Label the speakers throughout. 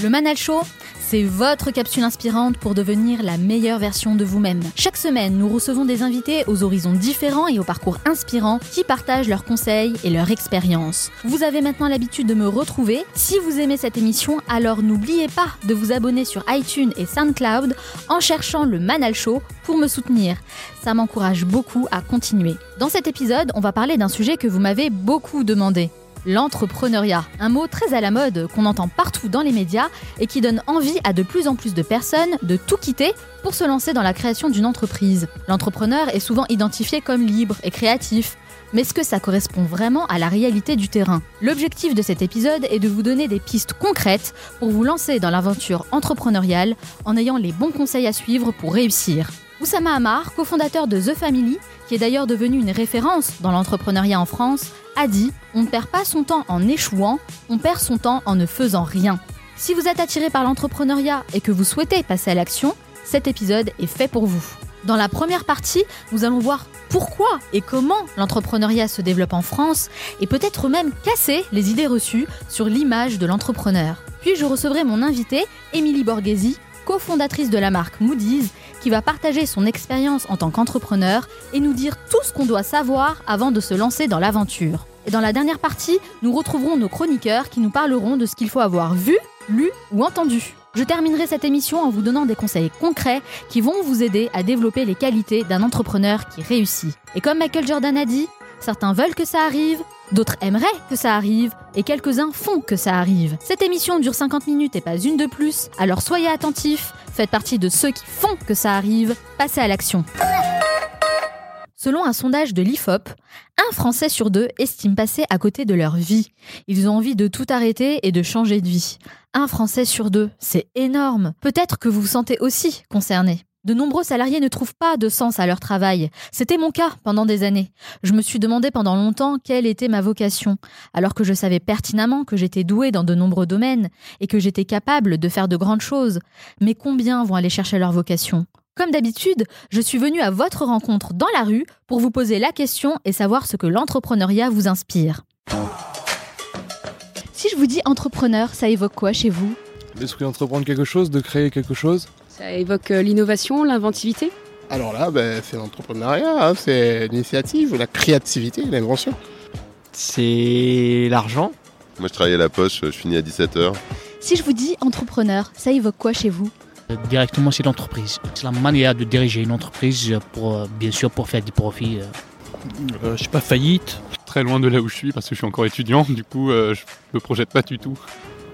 Speaker 1: Le Manal Show, c'est votre capsule inspirante pour devenir la meilleure version de vous-même. Chaque semaine, nous recevons des invités aux horizons différents et aux parcours inspirants qui partagent leurs conseils et leurs expériences. Vous avez maintenant l'habitude de me retrouver. Si vous aimez cette émission, alors n'oubliez pas de vous abonner sur iTunes et SoundCloud en cherchant le Manal Show pour me soutenir. Ça m'encourage beaucoup à continuer. Dans cet épisode, on va parler d'un sujet que vous m'avez beaucoup demandé l'entrepreneuriat. Un mot très à la mode qu'on entend partout dans les médias et qui donne envie à de plus en plus de personnes de tout quitter pour se lancer dans la création d'une entreprise. L'entrepreneur est souvent identifié comme libre et créatif. Mais est-ce que ça correspond vraiment à la réalité du terrain? L'objectif de cet épisode est de vous donner des pistes concrètes pour vous lancer dans l'aventure entrepreneuriale en ayant les bons conseils à suivre pour réussir. Oussama Amar, cofondateur de The Family, qui est d'ailleurs devenu une référence dans l'entrepreneuriat en France, a dit On ne perd pas son temps en échouant, on perd son temps en ne faisant rien. Si vous êtes attiré par l'entrepreneuriat et que vous souhaitez passer à l'action, cet épisode est fait pour vous. Dans la première partie, nous allons voir pourquoi et comment l'entrepreneuriat se développe en France et peut-être même casser les idées reçues sur l'image de l'entrepreneur. Puis je recevrai mon invité, Émilie Borghesi, cofondatrice de la marque Moody's, qui va partager son expérience en tant qu'entrepreneur et nous dire tout ce qu'on doit savoir avant de se lancer dans l'aventure. Et dans la dernière partie, nous retrouverons nos chroniqueurs qui nous parleront de ce qu'il faut avoir vu, lu ou entendu. Je terminerai cette émission en vous donnant des conseils concrets qui vont vous aider à développer les qualités d'un entrepreneur qui réussit. Et comme Michael Jordan a dit, certains veulent que ça arrive, d'autres aimeraient que ça arrive, et quelques-uns font que ça arrive. Cette émission dure 50 minutes et pas une de plus, alors soyez attentifs, faites partie de ceux qui font que ça arrive, passez à l'action. Selon un sondage de l'IFOP, un Français sur deux estime passer à côté de leur vie. Ils ont envie de tout arrêter et de changer de vie. Un Français sur deux, c'est énorme. Peut-être que vous vous sentez aussi concerné. De nombreux salariés ne trouvent pas de sens à leur travail. C'était mon cas pendant des années. Je me suis demandé pendant longtemps quelle était ma vocation, alors que je savais pertinemment que j'étais douée dans de nombreux domaines et que j'étais capable de faire de grandes choses. Mais combien vont aller chercher leur vocation? Comme d'habitude, je suis venue à votre rencontre dans la rue pour vous poser la question et savoir ce que l'entrepreneuriat vous inspire. Si je vous dis entrepreneur, ça évoque quoi chez vous?
Speaker 2: L'esprit d'entreprendre quelque chose, de créer quelque chose? Ça évoque euh, l'innovation, l'inventivité?
Speaker 3: Alors là, ben, c'est l'entrepreneuriat, hein, c'est l'initiative, la créativité, l'invention.
Speaker 4: C'est l'argent.
Speaker 5: Moi, je travaille à la poche, je finis à 17h.
Speaker 1: Si je vous dis entrepreneur, ça évoque quoi chez vous?
Speaker 6: Directement, c'est l'entreprise. C'est la manière de diriger une entreprise, pour, euh, bien sûr, pour faire du profit.
Speaker 7: Euh, je sais pas, faillite. Très loin de là où je suis parce que je suis encore étudiant, du coup, euh, je me projette pas du tout.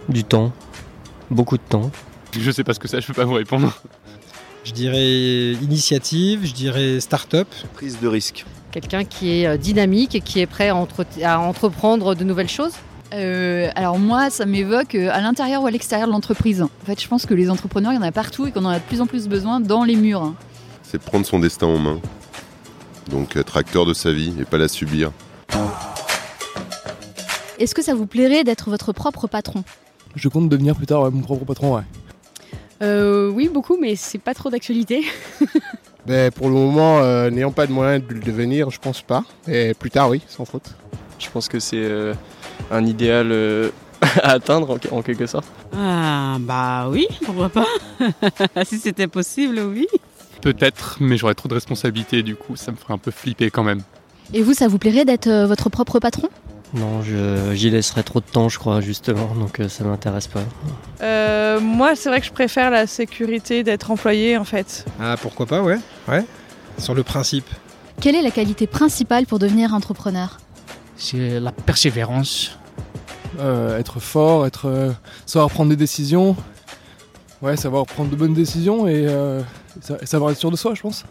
Speaker 4: Du temps. Beaucoup de temps.
Speaker 7: Je sais pas ce que c'est, je peux pas vous répondre.
Speaker 8: Je dirais initiative, je dirais start-up.
Speaker 5: Prise de risque.
Speaker 9: Quelqu'un qui est euh, dynamique et qui est prêt à, entre- à entreprendre de nouvelles choses?
Speaker 10: Euh, alors moi, ça m'évoque euh, à l'intérieur ou à l'extérieur de l'entreprise. En fait, je pense que les entrepreneurs, il y en a partout et qu'on en a de plus en plus besoin dans les murs.
Speaker 5: C'est prendre son destin en main. Donc être acteur de sa vie et pas la subir.
Speaker 1: Est-ce que ça vous plairait d'être votre propre patron?
Speaker 11: Je compte devenir plus tard ouais, mon propre patron, ouais.
Speaker 2: Euh, oui, beaucoup, mais c'est pas trop d'actualité.
Speaker 3: Ben, pour le moment, euh, n'ayant pas de moyens de le devenir, je pense pas. Et plus tard, oui, sans faute.
Speaker 4: Je pense que c'est euh, un idéal euh, à atteindre en, en quelque sorte.
Speaker 12: Ah, bah oui, pourquoi pas? Si c'était possible, oui.
Speaker 7: Peut-être, mais j'aurais trop de responsabilités, du coup, ça me ferait un peu flipper quand même.
Speaker 1: Et vous, ça vous plairait d'être euh, votre propre patron?
Speaker 4: Non, je- j'y laisserai trop de temps, je crois, justement, donc euh, ça m'intéresse pas.
Speaker 13: Euh, moi, c'est vrai que je préfère la sécurité d'être employé en fait.
Speaker 8: Ah, pourquoi pas, ouais. Ouais. Sur le principe.
Speaker 1: Quelle est la qualité principale pour devenir entrepreneur?
Speaker 6: C'est la persévérance.
Speaker 11: Euh, être fort, être, euh, savoir prendre des décisions. Ouais, savoir prendre de bonnes décisions euh, et savoir être sûr de soi, je pense.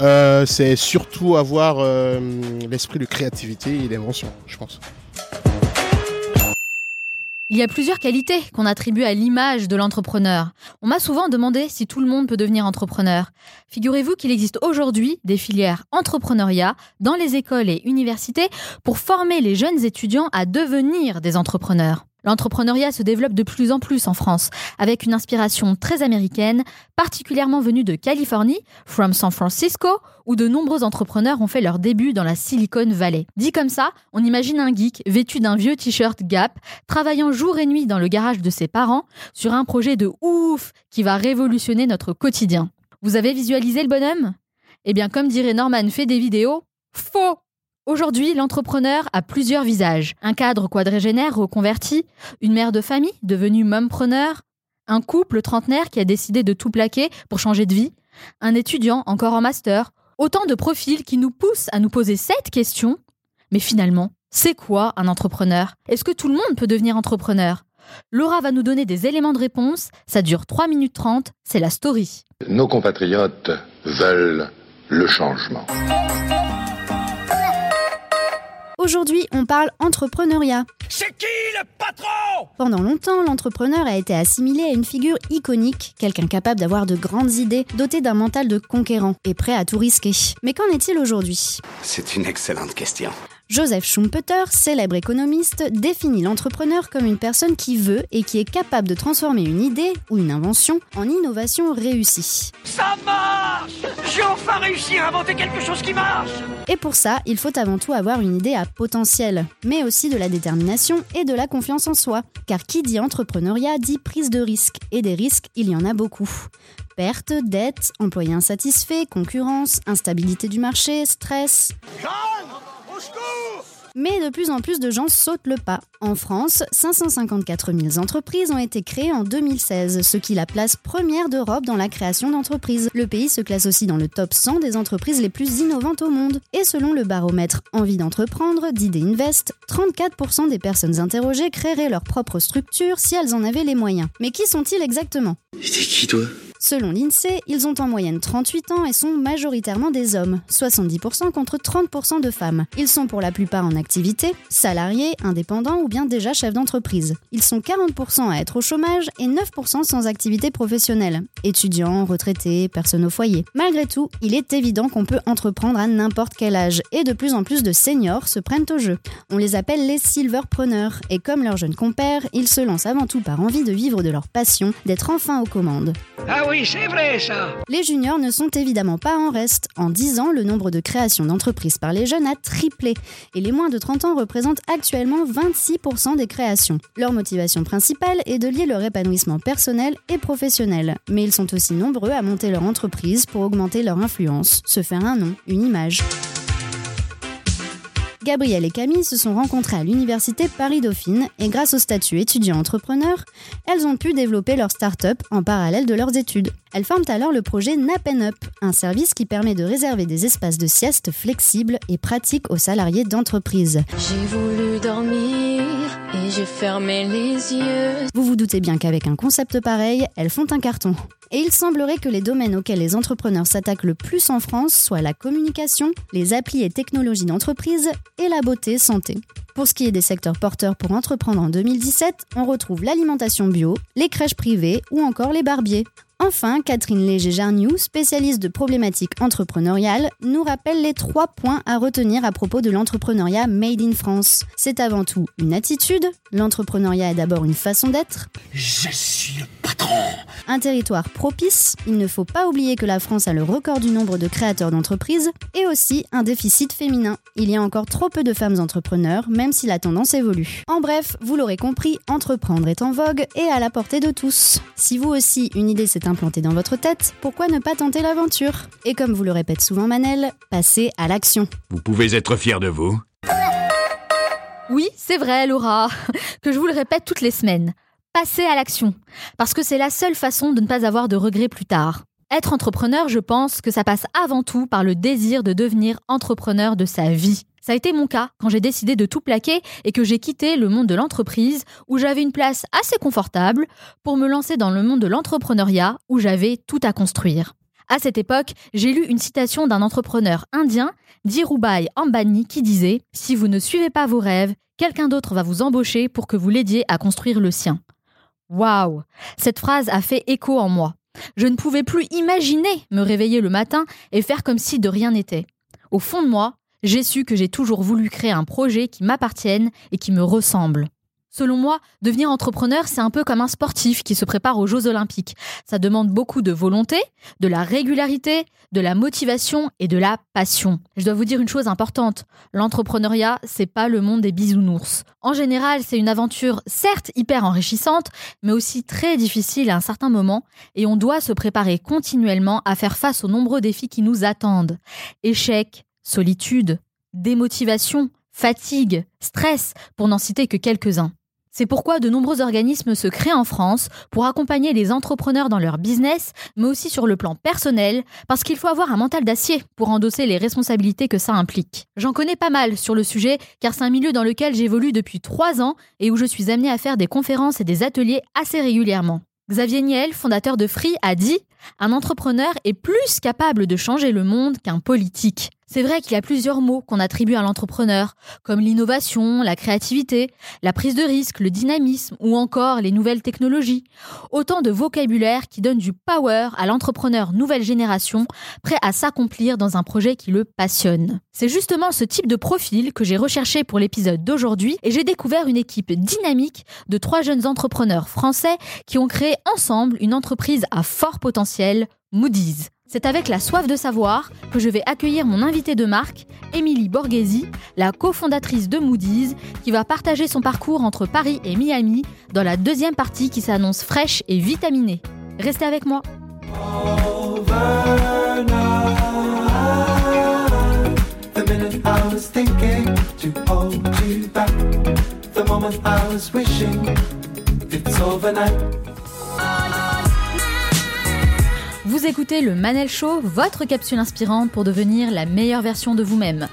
Speaker 3: Euh, c'est surtout avoir euh, l'esprit de créativité et d'invention, je pense.
Speaker 1: Il y a plusieurs qualités qu'on attribue à l'image de l'entrepreneur. On m'a souvent demandé si tout le monde peut devenir entrepreneur. Figurez-vous qu'il existe aujourd'hui des filières entrepreneuriat dans les écoles et universités pour former les jeunes étudiants à devenir des entrepreneurs. L'entrepreneuriat se développe de plus en plus en France, avec une inspiration très américaine, particulièrement venue de Californie, from San Francisco, où de nombreux entrepreneurs ont fait leur début dans la Silicon Valley. Dit comme ça, on imagine un geek vêtu d'un vieux t-shirt Gap, travaillant jour et nuit dans le garage de ses parents, sur un projet de ouf qui va révolutionner notre quotidien. Vous avez visualisé le bonhomme? Eh bien, comme dirait Norman fait des vidéos, faux Aujourd'hui, l'entrepreneur a plusieurs visages. Un cadre quadrégénaire reconverti, une mère de famille devenue mompreneur, un couple trentenaire qui a décidé de tout plaquer pour changer de vie, un étudiant encore en master. Autant de profils qui nous poussent à nous poser cette question. Mais finalement, c'est quoi un entrepreneur? Est-ce que tout le monde peut devenir entrepreneur? Laura va nous donner des éléments de réponse. Ça dure 3 minutes 30. C'est la story.
Speaker 14: Nos compatriotes veulent le changement.
Speaker 15: Aujourd'hui, on parle entrepreneuriat.
Speaker 16: C'est qui le patron?
Speaker 15: Pendant longtemps, l'entrepreneur a été assimilé à une figure iconique, quelqu'un capable d'avoir de grandes idées, doté d'un mental de conquérant et prêt à tout risquer. Mais qu'en est-il aujourd'hui?
Speaker 14: C'est une excellente question.
Speaker 15: Joseph Schumpeter, célèbre économiste, définit l'entrepreneur comme une personne qui veut et qui est capable de transformer une idée ou une invention en innovation réussie.
Speaker 16: Ça marche J'ai enfin réussi à inventer quelque chose qui marche
Speaker 15: Et pour ça, il faut avant tout avoir une idée à potentiel, mais aussi de la détermination et de la confiance en soi. Car qui dit entrepreneuriat dit prise de risque, et des risques, il y en a beaucoup. Pertes, dettes, employés insatisfaits, concurrence, instabilité du marché, stress. Mais de plus en plus de gens sautent le pas. En France, 554 000 entreprises ont été créées en 2016, ce qui la place première d'Europe dans la création d'entreprises. Le pays se classe aussi dans le top 100 des entreprises les plus innovantes au monde. Et selon le baromètre Envie d'entreprendre d'ID Invest, 34% des personnes interrogées créeraient leur propre structure si elles en avaient les moyens. Mais qui sont-ils exactement?
Speaker 14: T'es qui toi?
Speaker 15: Selon l'INSEE, ils ont en moyenne 38 ans et sont majoritairement des hommes, 70% contre 30% de femmes. Ils sont pour la plupart en activité, salariés, indépendants ou bien déjà chefs d'entreprise. Ils sont 40% à être au chômage et 9% sans activité professionnelle, étudiants, retraités, personnes au foyer. Malgré tout, il est évident qu'on peut entreprendre à n'importe quel âge et de plus en plus de seniors se prennent au jeu. On les appelle les silverpreneurs et comme leurs jeunes compères, ils se lancent avant tout par envie de vivre de leur passion, d'être enfin aux commandes.
Speaker 16: Ah
Speaker 15: Les juniors ne sont évidemment pas en reste. En 10 ans, le nombre de créations d'entreprises par les jeunes a triplé et les moins de 30 ans représentent actuellement 26% des créations. Leur motivation principale est de lier leur épanouissement personnel et professionnel, mais ils sont aussi nombreux à monter leur entreprise pour augmenter leur influence, se faire un nom, une image. Gabriel et Camille se sont rencontrées à l'université Paris-Dauphine et grâce au statut étudiant-entrepreneur, elles ont pu développer leur start-up en parallèle de leurs études. Elles forment alors le projet Nap Up, un service qui permet de réserver des espaces de sieste flexibles et pratiques aux salariés d'entreprise.
Speaker 17: J'ai voulu dormir et j'ai fermé les yeux.
Speaker 15: Vous vous doutez bien qu'avec un concept pareil, elles font un carton. Et il semblerait que les domaines auxquels les entrepreneurs s'attaquent le plus en France soient la communication, les applis et technologies d'entreprise et la beauté santé. Pour ce qui est des secteurs porteurs pour entreprendre en 2017, on retrouve l'alimentation bio, les crèches privées ou encore les barbiers. Enfin, Catherine Léger-Jarniou, spécialiste de problématiques entrepreneuriales, nous rappelle les trois points à retenir à propos de l'entrepreneuriat Made in France. C'est avant tout une attitude, l'entrepreneuriat est d'abord une façon d'être.
Speaker 18: Je suis le patron.
Speaker 15: Un territoire propice, il ne faut pas oublier que la France a le record du nombre de créateurs d'entreprises, et aussi un déficit féminin. Il y a encore trop peu de femmes entrepreneurs, même si la tendance évolue. En bref, vous l'aurez compris, entreprendre est en vogue et à la portée de tous. Si vous aussi, une idée s'est implantée dans votre tête, pourquoi ne pas tenter l'aventure? Et comme vous le répète souvent Manel, passez à l'action.
Speaker 19: Vous pouvez être fier de vous.
Speaker 1: Oui, c'est vrai, Laura, que je vous le répète toutes les semaines. Passez à l'action, parce que c'est la seule façon de ne pas avoir de regrets plus tard. Être entrepreneur, je pense que ça passe avant tout par le désir de devenir entrepreneur de sa vie. Ça a été mon cas quand j'ai décidé de tout plaquer et que j'ai quitté le monde de l'entreprise où j'avais une place assez confortable pour me lancer dans le monde de l'entrepreneuriat où j'avais tout à construire. À cette époque, j'ai lu une citation d'un entrepreneur indien, Dhirubhai Ambani, qui disait Si vous ne suivez pas vos rêves, quelqu'un d'autre va vous embaucher pour que vous l'aidiez à construire le sien. Waouh Cette phrase a fait écho en moi. Je ne pouvais plus imaginer me réveiller le matin et faire comme si de rien n'était. Au fond de moi, j'ai su que j'ai toujours voulu créer un projet qui m'appartienne et qui me ressemble. Selon moi, devenir entrepreneur, c'est un peu comme un sportif qui se prépare aux Jeux olympiques. Ça demande beaucoup de volonté, de la régularité, de la motivation et de la passion. Je dois vous dire une chose importante, l'entrepreneuriat, c'est pas le monde des bisounours. En général, c'est une aventure certes hyper enrichissante, mais aussi très difficile à un certain moment et on doit se préparer continuellement à faire face aux nombreux défis qui nous attendent. Échecs, solitude, démotivation, fatigue, stress, pour n'en citer que quelques-uns. C'est pourquoi de nombreux organismes se créent en France pour accompagner les entrepreneurs dans leur business, mais aussi sur le plan personnel, parce qu'il faut avoir un mental d'acier pour endosser les responsabilités que ça implique. J'en connais pas mal sur le sujet, car c'est un milieu dans lequel j'évolue depuis trois ans et où je suis amenée à faire des conférences et des ateliers assez régulièrement. Xavier Niel, fondateur de Free, a dit Un entrepreneur est plus capable de changer le monde qu'un politique. C'est vrai qu'il y a plusieurs mots qu'on attribue à l'entrepreneur, comme l'innovation, la créativité, la prise de risque, le dynamisme ou encore les nouvelles technologies. Autant de vocabulaire qui donnent du power à l'entrepreneur nouvelle génération, prêt à s'accomplir dans un projet qui le passionne. C'est justement ce type de profil que j'ai recherché pour l'épisode d'aujourd'hui et j'ai découvert une équipe dynamique de trois jeunes entrepreneurs français qui ont créé ensemble une entreprise à fort potentiel, Moody's. C'est avec la soif de savoir que je vais accueillir mon invité de marque, Émilie Borghesi, la cofondatrice de Moody's, qui va partager son parcours entre Paris et Miami dans la deuxième partie qui s'annonce fraîche et vitaminée. Restez avec moi. Vous écoutez le Manel Show, votre capsule inspirante pour devenir la meilleure version de vous-même.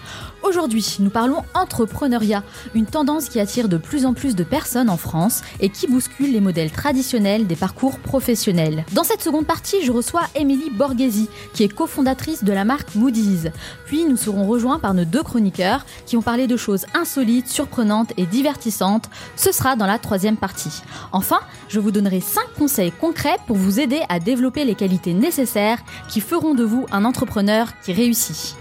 Speaker 1: Aujourd'hui, nous parlons entrepreneuriat, une tendance qui attire de plus en plus de personnes en France et qui bouscule les modèles traditionnels des parcours professionnels. Dans cette seconde partie, je reçois Émilie Borghesi, qui est cofondatrice de la marque Moody's. Puis nous serons rejoints par nos deux chroniqueurs qui ont parlé de choses insolites, surprenantes et divertissantes. Ce sera dans la troisième partie. Enfin, je vous donnerai 5 conseils concrets pour vous aider à développer les qualités nécessaires qui feront de vous un entrepreneur qui réussit.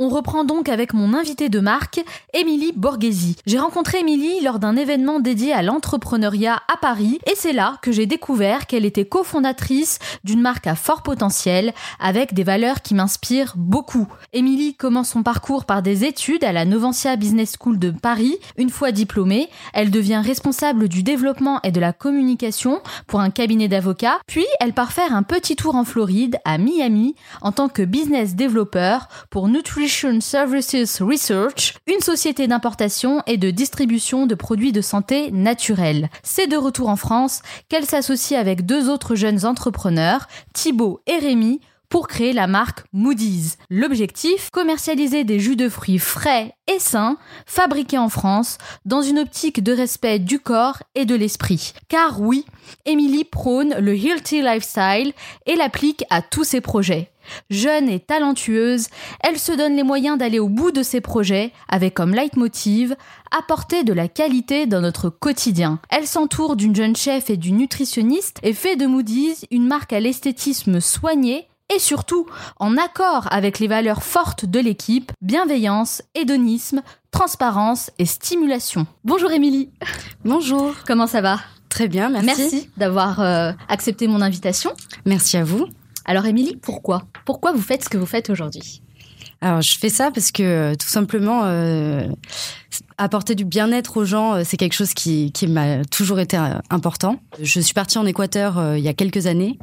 Speaker 1: On reprend donc avec mon invité de marque, Émilie Borghesi. J'ai rencontré Émilie lors d'un événement dédié à l'entrepreneuriat à Paris et c'est là que j'ai découvert qu'elle était cofondatrice d'une marque à fort potentiel avec des valeurs qui m'inspirent beaucoup. Émilie commence son parcours par des études à la Novantia Business School de Paris. Une fois diplômée, elle devient responsable du développement et de la communication pour un cabinet d'avocats, puis elle part faire un petit tour en Floride, à Miami, en tant que business développeur pour Services Research, une société d'importation et de distribution de produits de santé naturels. C'est de retour en France qu'elle s'associe avec deux autres jeunes entrepreneurs, Thibaut et Rémi, pour créer la marque Moody's. L'objectif, commercialiser des jus de fruits frais et sains, fabriqués en France, dans une optique de respect du corps et de l'esprit. Car oui, Emily prône le healthy lifestyle et l'applique à tous ses projets. Jeune et talentueuse, elle se donne les moyens d'aller au bout de ses projets avec comme leitmotiv apporter de la qualité dans notre quotidien. Elle s'entoure d'une jeune chef et d'une nutritionniste et fait de Moody's une marque à l'esthétisme soigné et surtout en accord avec les valeurs fortes de l'équipe, bienveillance, hédonisme, transparence et stimulation. Bonjour Émilie.
Speaker 20: Bonjour.
Speaker 1: Comment ça va?
Speaker 20: Très bien, merci.
Speaker 1: Merci d'avoir euh, accepté mon invitation.
Speaker 20: Merci à vous.
Speaker 1: Alors Émilie, pourquoi? Pourquoi vous faites ce que vous faites aujourd'hui?
Speaker 20: Alors je fais ça parce que tout simplement euh, apporter du bien-être aux gens, euh, c'est quelque chose qui, m'a toujours été euh, important. Je suis partie en Équateur euh, il y a quelques années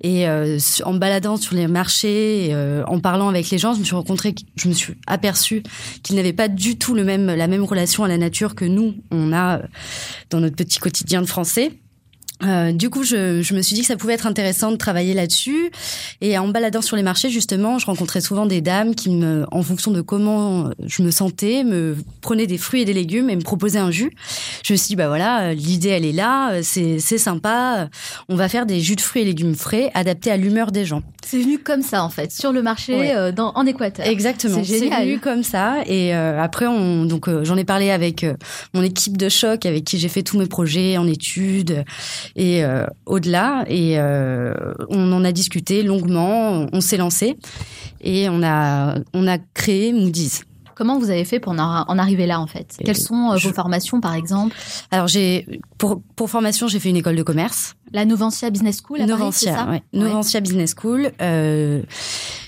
Speaker 20: et euh, en me baladant sur les marchés, euh, en parlant avec les gens, je me suis rencontrée, je me suis aperçue qu'ils n'avaient pas du tout le même la même relation à la nature que nous on a dans notre petit quotidien de français. Euh, du coup, je, je, me suis dit que ça pouvait être intéressant de travailler là-dessus. Et en baladant sur les marchés, justement, je rencontrais souvent des dames qui, me, en fonction de comment je me sentais, me prenaient des fruits et des légumes et me proposaient un jus. Je me suis dit, bah voilà, l'idée, elle est là, c'est sympa. On va faire des jus de fruits et légumes frais adaptés à l'humeur des gens.
Speaker 1: C'est venu comme ça, en fait, sur le marché
Speaker 20: Ouais.
Speaker 1: euh, dans, en Équateur.
Speaker 20: Exactement.
Speaker 1: C'est
Speaker 20: venu comme ça. Et euh, après, on, donc euh, j'en ai parlé avec euh, mon équipe de choc, avec qui j'ai fait tous mes projets en études et euh, au-delà. Et euh, on en a discuté longuement. On s'est lancé et on a on a créé Moody's.
Speaker 1: Comment vous avez fait pour en, en arriver là, en fait? Quelles sont euh, vos formations, par exemple?
Speaker 20: Alors j'ai pour pour formation, j'ai fait une école de commerce.
Speaker 1: La Novantia Business School à Paris, c'est
Speaker 20: Novantia,
Speaker 1: ça?
Speaker 20: ouais. Business School. Euh,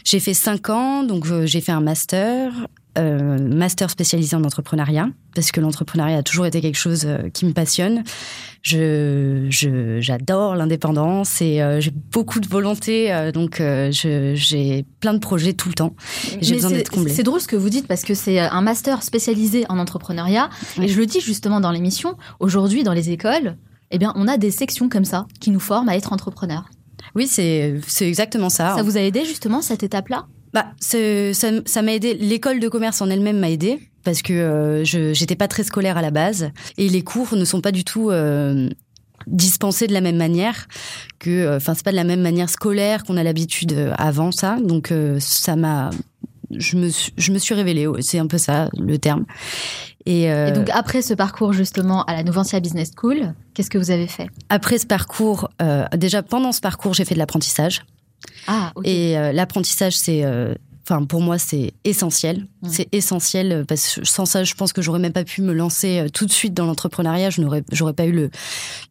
Speaker 20: j'ai fait cinq ans, donc j'ai fait un master, euh, master spécialisé en entrepreneuriat, parce que l'entrepreneuriat a toujours été quelque chose euh, qui me passionne. Je, j'adore l'indépendance et euh, j'ai beaucoup de volonté, donc j'ai plein de projets tout le temps. J'ai besoin
Speaker 1: c'est-
Speaker 20: d'être comblée.
Speaker 1: C'est drôle ce que vous dites parce que c'est un master spécialisé en entrepreneuriat. Et je le dis justement dans l'émission, aujourd'hui dans les écoles, eh bien, on a des sections comme ça qui nous forment à être entrepreneurs.
Speaker 20: Oui, c'est c'est exactement ça.
Speaker 1: Ça vous a aidé justement cette étape-là?
Speaker 20: Bah, ça ça m'a aidé. L'école de commerce en elle-même m'a aidé parce que euh, je j'étais pas très scolaire à la base et les cours ne sont pas du tout euh, dispensés de la même manière que. euh, Enfin, c'est pas de la même manière scolaire qu'on a l'habitude avant ça. Donc, euh, ça m'a. Je me suis, je me suis révélée. C'est un peu ça le terme. Et, euh,
Speaker 1: Et donc après ce parcours justement à la Novantia Business School, qu'est-ce que vous avez fait?
Speaker 20: Après ce parcours, euh, déjà pendant ce parcours, j'ai fait de l'apprentissage.
Speaker 1: Ah.
Speaker 20: Et euh, l'apprentissage, c'est, euh, enfin pour moi, c'est essentiel. C'est essentiel euh, parce que sans ça, je pense que j'aurais même pas pu me lancer euh, tout de suite dans l'entrepreneuriat. Je n'aurais, j'aurais pas eu le,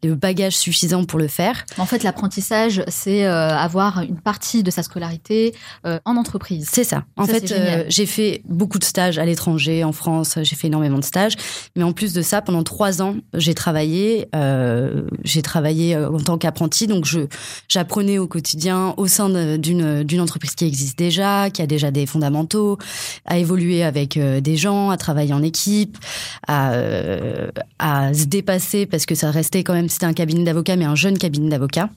Speaker 20: le bagage suffisant pour le faire.
Speaker 1: En fait, l'apprentissage, c'est euh, avoir une partie de sa scolarité euh, en entreprise.
Speaker 20: C'est ça. En
Speaker 1: Ça,
Speaker 20: fait, euh, j'ai fait beaucoup de stages à l'étranger, en France. J'ai fait énormément de stages. Mais en plus de ça, pendant trois ans, j'ai travaillé. j'ai travaillé en tant qu'apprenti. Donc, je j'apprenais au quotidien au sein d'une d'une entreprise qui existe déjà, qui a déjà des fondamentaux, à évoluer avec euh, des gens, à travailler en équipe, à euh, à se dépasser parce que ça restait quand même c'était un cabinet d'avocats, mais un jeune cabinet d'avocats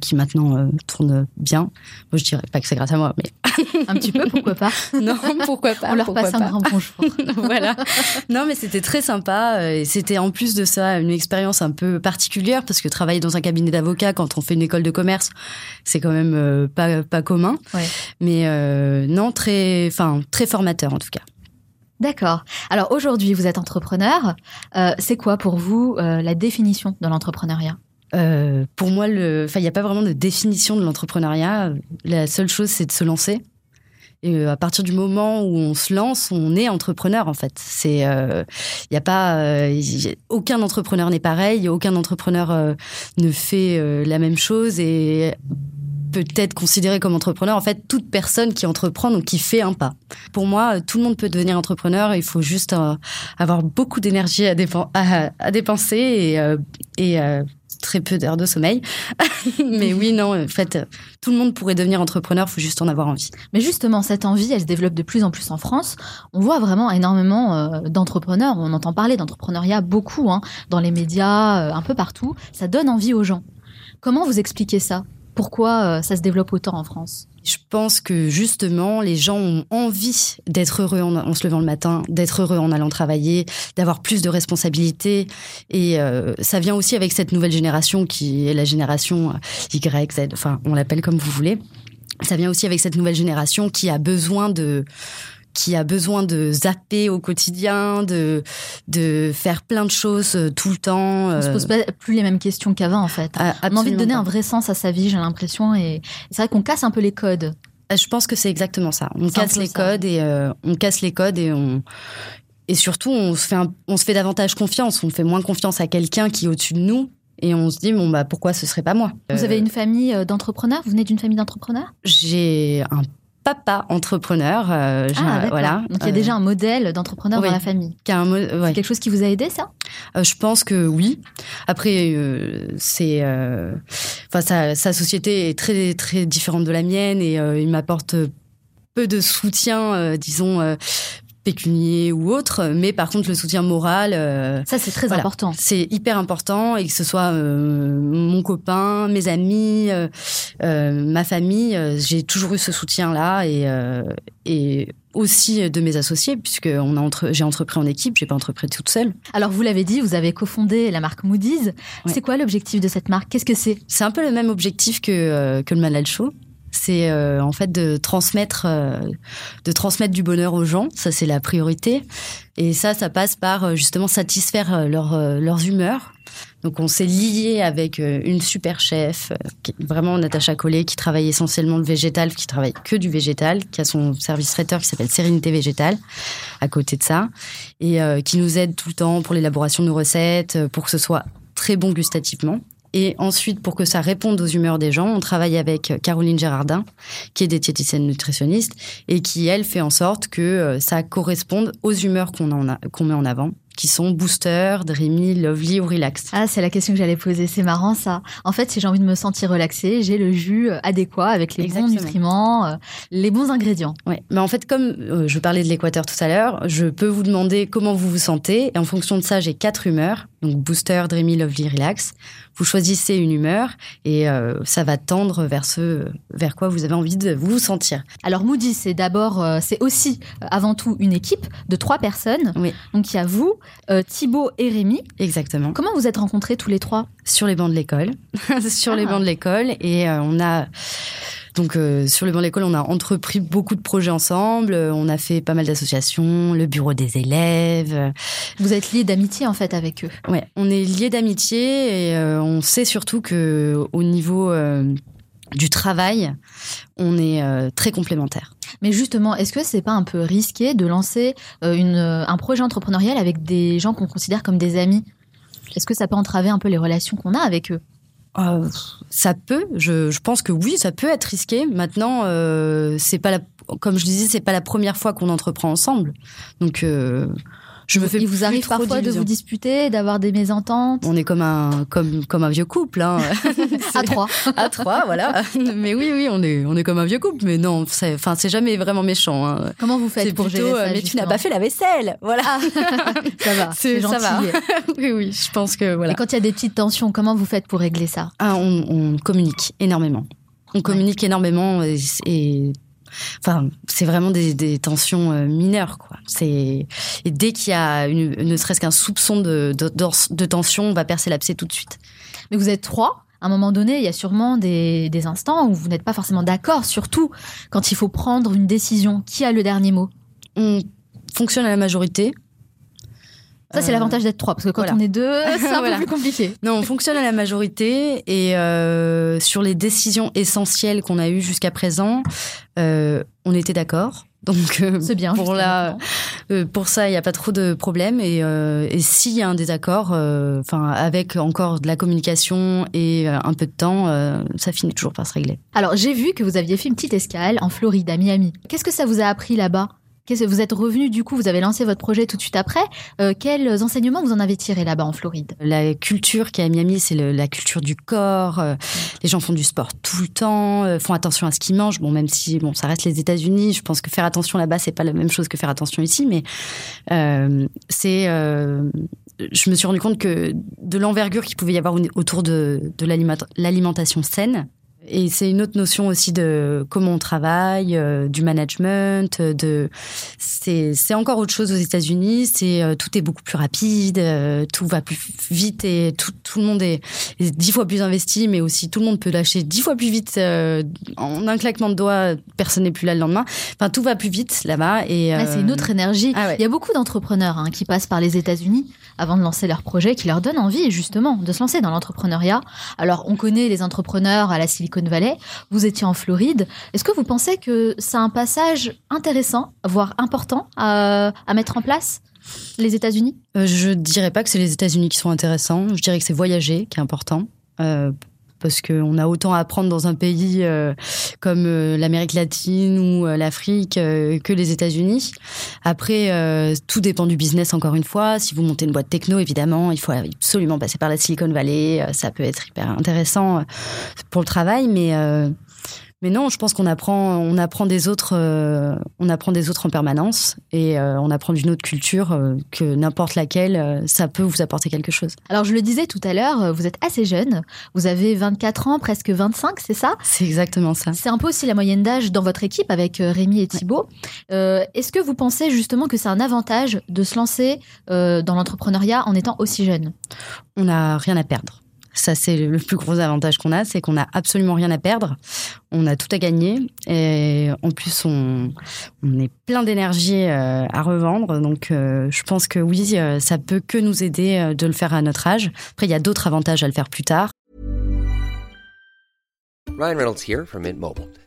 Speaker 20: qui maintenant euh, tourne bien. Moi, je dirais pas que c'est grâce à moi, mais
Speaker 1: un petit peu, pourquoi pas
Speaker 20: Non, pourquoi pas
Speaker 1: On leur passe un grand bonjour.
Speaker 20: voilà. Non, mais c'était très sympa. euh, Et c'était en plus de ça une expérience un peu particulière parce que travailler dans un cabinet d'avocat quand on fait une école de commerce, c'est quand même euh, pas pas commun.
Speaker 1: Ouais.
Speaker 20: Mais euh, non, très, enfin très formateur en tout cas.
Speaker 1: D'accord. Alors aujourd'hui, vous êtes entrepreneur. Euh, c'est quoi pour vous euh, la définition de l'entrepreneuriat?
Speaker 20: Euh, pour moi, il n'y a pas vraiment de définition de l'entrepreneuriat. La seule chose, c'est de se lancer Et euh, à partir du moment où on se lance, on est entrepreneur en fait. C'est, il euh, a pas, euh, aucun entrepreneur n'est pareil, aucun entrepreneur ne fait la même chose peut être considéré comme entrepreneur. En fait, toute personne qui entreprend, donc qui fait un pas. Pour moi, euh, tout le monde peut devenir entrepreneur. Il faut juste euh, avoir beaucoup d'énergie à, dépen- à, à dépenser et, euh, très peu d'heures de sommeil. Mais oui, non, en fait, tout le monde pourrait devenir entrepreneur. Il faut juste en avoir envie.
Speaker 1: Mais justement, cette envie, elle se développe de plus en plus en France. On voit vraiment énormément d'entrepreneurs. On entend parler d'entrepreneuriat beaucoup hein, dans les médias, un peu partout. Ça donne envie aux gens. Comment vous expliquez ça? Pourquoi euh, ça se développe autant en France?
Speaker 20: Je pense que justement, les gens ont envie d'être heureux en, se levant le matin, d'être heureux en allant travailler, d'avoir plus de responsabilités. Et euh, ça vient aussi avec cette nouvelle génération qui est la génération euh, Y, Z, enfin, on l'appelle comme vous voulez. Ça vient aussi avec cette nouvelle génération qui a besoin de qui a besoin de zapper au quotidien, de de faire plein de choses euh, tout le temps.
Speaker 1: On se
Speaker 20: euh,
Speaker 1: pose pas plus les mêmes questions qu'avant, en fait.
Speaker 20: Ah,
Speaker 1: On a envie de donner
Speaker 20: pas.
Speaker 1: un vrai sens à sa vie, j'ai l'impression. Et c'est vrai qu'on casse un peu les codes.
Speaker 20: Euh, Je pense que c'est exactement ça. On casse les
Speaker 1: ça.
Speaker 20: codes et euh, on casse les codes et on et surtout on se fait un- on se fait davantage confiance. On fait moins confiance à quelqu'un qui est au-dessus de nous et on se dit bon bah pourquoi ce serait pas moi?
Speaker 1: Vous
Speaker 20: Euh,
Speaker 1: avez une famille euh, d'entrepreneurs? Vous venez d'une famille d'entrepreneurs?
Speaker 20: J'ai un papa entrepreneur. euh,
Speaker 1: Ah,
Speaker 20: voilà.
Speaker 1: Donc il y a
Speaker 20: Euh,
Speaker 1: déjà un modèle d'entrepreneur
Speaker 20: oui.
Speaker 1: dans la famille.
Speaker 20: qui a un mo- ouais.
Speaker 1: C'est quelque chose qui vous a aidé, ça?
Speaker 20: Euh, je pense que oui. Après, euh, c'est, enfin, sa, sa société est très très différente de la mienne et il m'apporte peu de soutien, disons. Pécunier ou autre, mais par contre le soutien moral, euh,
Speaker 1: ça c'est très
Speaker 20: voilà.
Speaker 1: important.
Speaker 20: C'est hyper important et que ce soit euh, mon copain, mes amis, euh, ma famille, j'ai toujours eu ce soutien-là et, euh, et aussi de mes associés puisque on a entre, j'ai entrepris en équipe, j'ai pas entrepris toute seule.
Speaker 1: Alors vous l'avez dit, vous avez cofondé la marque Moody's. C'est quoi l'objectif de cette marque? Qu'est-ce que c'est?
Speaker 20: C'est un peu le même objectif que, que le Malal Show. C'est euh, en fait de transmettre, euh, de transmettre du bonheur aux gens. Ça, c'est la priorité. Et ça, ça passe par euh, justement satisfaire leur, leurs humeurs. Donc, on s'est lié avec une super chef, qui est vraiment Natacha Collet, qui travaille essentiellement le végétal, qui travaille que du végétal, qui a son service traiteur qui s'appelle Sérénité Végétale, à côté de ça, et qui nous aide tout le temps pour l'élaboration de nos recettes, pour que ce soit très bon gustativement. Et ensuite, pour que ça réponde aux humeurs des gens, on travaille avec Caroline Gérardin, qui est diététicienne nutritionniste, et qui, elle, fait en sorte que euh, ça corresponde aux humeurs qu'on met en avant, qui sont Booster, Dreamy, Lovely ou Relax.
Speaker 1: Ah, c'est la question que j'allais poser. C'est marrant ça. En fait, si j'ai envie de me sentir relaxée, j'ai le jus euh, adéquat avec les
Speaker 20: Exactement.
Speaker 1: bons nutriments, euh, les bons ingrédients.
Speaker 20: Ouais. Mais en fait, comme euh, je parlais de l'équateur tout à l'heure, je peux vous demander comment vous vous sentez. Et en fonction de ça, j'ai quatre humeurs. Donc booster, dreamy, lovely, relax. Vous choisissez une humeur et euh, ça va tendre vers ce vers quoi vous avez envie de vous sentir.
Speaker 1: Alors Moody, c'est d'abord, euh, c'est aussi euh, avant tout une équipe de trois personnes.
Speaker 20: Oui.
Speaker 1: Donc il y a vous, Thibaut et Rémi.
Speaker 20: Exactement.
Speaker 1: Comment vous êtes rencontrés tous les trois?
Speaker 20: Sur les bancs de l'école. sur les
Speaker 1: Ah.
Speaker 20: bancs de l'école. Et on a. Donc, euh, sur les bancs de l'école, on a entrepris beaucoup de projets ensemble. Euh, On a fait pas mal d'associations, le bureau des élèves.
Speaker 1: Vous êtes liés d'amitié en fait avec eux.
Speaker 20: Ouais, on est liés d'amitié et euh, on sait surtout que au niveau euh, du travail, on est euh, très complémentaires.
Speaker 1: Mais justement, est-ce que c'est pas un peu risqué de lancer euh, une, un projet entrepreneurial avec des gens qu'on considère comme des amis? Est-ce que ça peut entraver un peu les relations qu'on a avec eux?
Speaker 20: Euh, ça peut, je, je pense que oui, ça peut être risqué. Maintenant, euh, c'est pas la, comme je disais, c'est pas la première fois qu'on entreprend ensemble. Donc, euh, je me fais
Speaker 1: Il vous arrive parfois de vous disputer, d'avoir des mésententes
Speaker 20: On est comme un comme comme un vieux couple, hein.
Speaker 1: à trois.
Speaker 20: à trois, voilà. Mais oui, oui, on est on est comme un vieux couple. Mais non, c'est enfin c'est jamais vraiment méchant. Hein.
Speaker 1: Comment vous faites pour
Speaker 20: plutôt,
Speaker 1: gérer ça
Speaker 20: euh, mais tu n'as pas fait la vaisselle, voilà.
Speaker 1: Ça va, c'est
Speaker 20: ça va.
Speaker 1: gentil.
Speaker 20: oui, oui, je pense que voilà.
Speaker 1: Et quand il y a des petites tensions, comment vous faites pour régler ça?
Speaker 20: Ah, on, on communique énormément. On communique énormément et, et- enfin, c'est vraiment des, des tensions euh, mineures, quoi. C'est et dès qu'il y a une, ne serait-ce qu'un soupçon de, de, de- de tension, on va percer l'abcès tout de suite.
Speaker 1: Mais vous êtes trois. À un moment donné, il y a sûrement des, des instants où vous n'êtes pas forcément d'accord, surtout quand il faut prendre une décision. Qui a le dernier mot?
Speaker 20: On fonctionne à la majorité.
Speaker 1: Ça, c'est
Speaker 20: Euh,
Speaker 1: l'avantage d'être trois, parce que quand
Speaker 20: voilà.
Speaker 1: on est deux, c'est un
Speaker 20: Voilà.
Speaker 1: peu plus compliqué.
Speaker 20: Non, on fonctionne à la majorité et euh, sur les décisions essentielles qu'on a eues jusqu'à présent, euh, on était d'accord. Donc euh,
Speaker 1: C'est bien,
Speaker 20: pour la, pour ça, il n'y a pas trop de problèmes et, et s'il y a un désaccord, enfin avec encore de la communication et un peu de temps, ça finit toujours par se régler.
Speaker 1: Alors, j'ai vu que vous aviez fait une petite escale en Floride, à Miami. Qu'est-ce que ça vous a appris là-bas? Vous êtes revenu du coup, vous avez lancé votre projet tout de suite après. Euh, quels enseignements vous en avez tiré là-bas en Floride?
Speaker 20: La culture qui est à Miami, c'est la culture du corps. euh, les gens font du sport tout le temps, euh, font attention à ce qu'ils mangent. Bon, même si bon, ça reste les États-Unis, je pense que faire attention là-bas, c'est pas la même chose que faire attention ici, mais c'est. je me suis rendu compte que de l'envergure qu'il pouvait y avoir autour de, de l'aliment- l'alimentation saine. Et c'est une autre notion aussi de comment on travaille, euh, du management, euh, de c'est encore autre chose aux États-Unis. C'est euh, tout est beaucoup plus rapide, euh, tout va plus vite et tout tout le monde est, est dix fois plus investi, mais aussi tout le monde peut lâcher dix fois plus vite en un claquement de doigts. Personne n'est plus là le lendemain. Enfin, tout va plus vite là-bas et
Speaker 1: Ah, c'est une autre énergie.
Speaker 20: ah ouais.
Speaker 1: Il y a beaucoup d'entrepreneurs hein, qui passent par les États-Unis avant de lancer leur projet, qui leur donnent envie justement de se lancer dans l'entrepreneuriat. Alors, on connaît les entrepreneurs à la Silicon Valley. Vous étiez en Floride. Est-ce que vous pensez que c'est un passage intéressant, voire important à, à mettre en place les États-Unis?
Speaker 20: Euh, je dirais pas que c'est les États-Unis qui sont intéressants. Je dirais que c'est voyager qui est important. Euh, parce qu'on a autant à apprendre dans un pays euh, comme euh, l'Amérique latine ou euh, l'Afrique que les États-Unis. Après, tout dépend du business, encore une fois. Si vous montez une boîte techno, évidemment, il faut absolument passer par la Silicon Valley. Ça peut être hyper intéressant pour le travail, mais... mais non, je pense qu'on apprend, on apprend des autres, euh, on apprend des autres en permanence et euh, on apprend d'une autre culture euh, que n'importe laquelle, ça peut vous apporter quelque chose.
Speaker 1: Alors, je le disais tout à l'heure, vous êtes assez jeune. Vous avez 24 ans, presque 25, c'est ça?
Speaker 20: C'est exactement ça.
Speaker 1: C'est un peu aussi la moyenne d'âge dans votre équipe avec Rémi et Thibaut. Euh, Est-ce que vous pensez justement que c'est un avantage de se lancer dans l'entrepreneuriat en étant aussi jeune?
Speaker 20: On n'a rien à perdre. Ça, c'est le plus gros avantage qu'on a, c'est qu'on n'a absolument rien à perdre. On a tout à gagner. Et en plus, on, est plein d'énergie euh, à revendre. Donc, euh, je pense que oui, euh, ça peut que nous aider de le faire à notre âge. Après, il y a d'autres avantages à le faire plus tard.
Speaker 21: Ryan Reynolds here from Mint.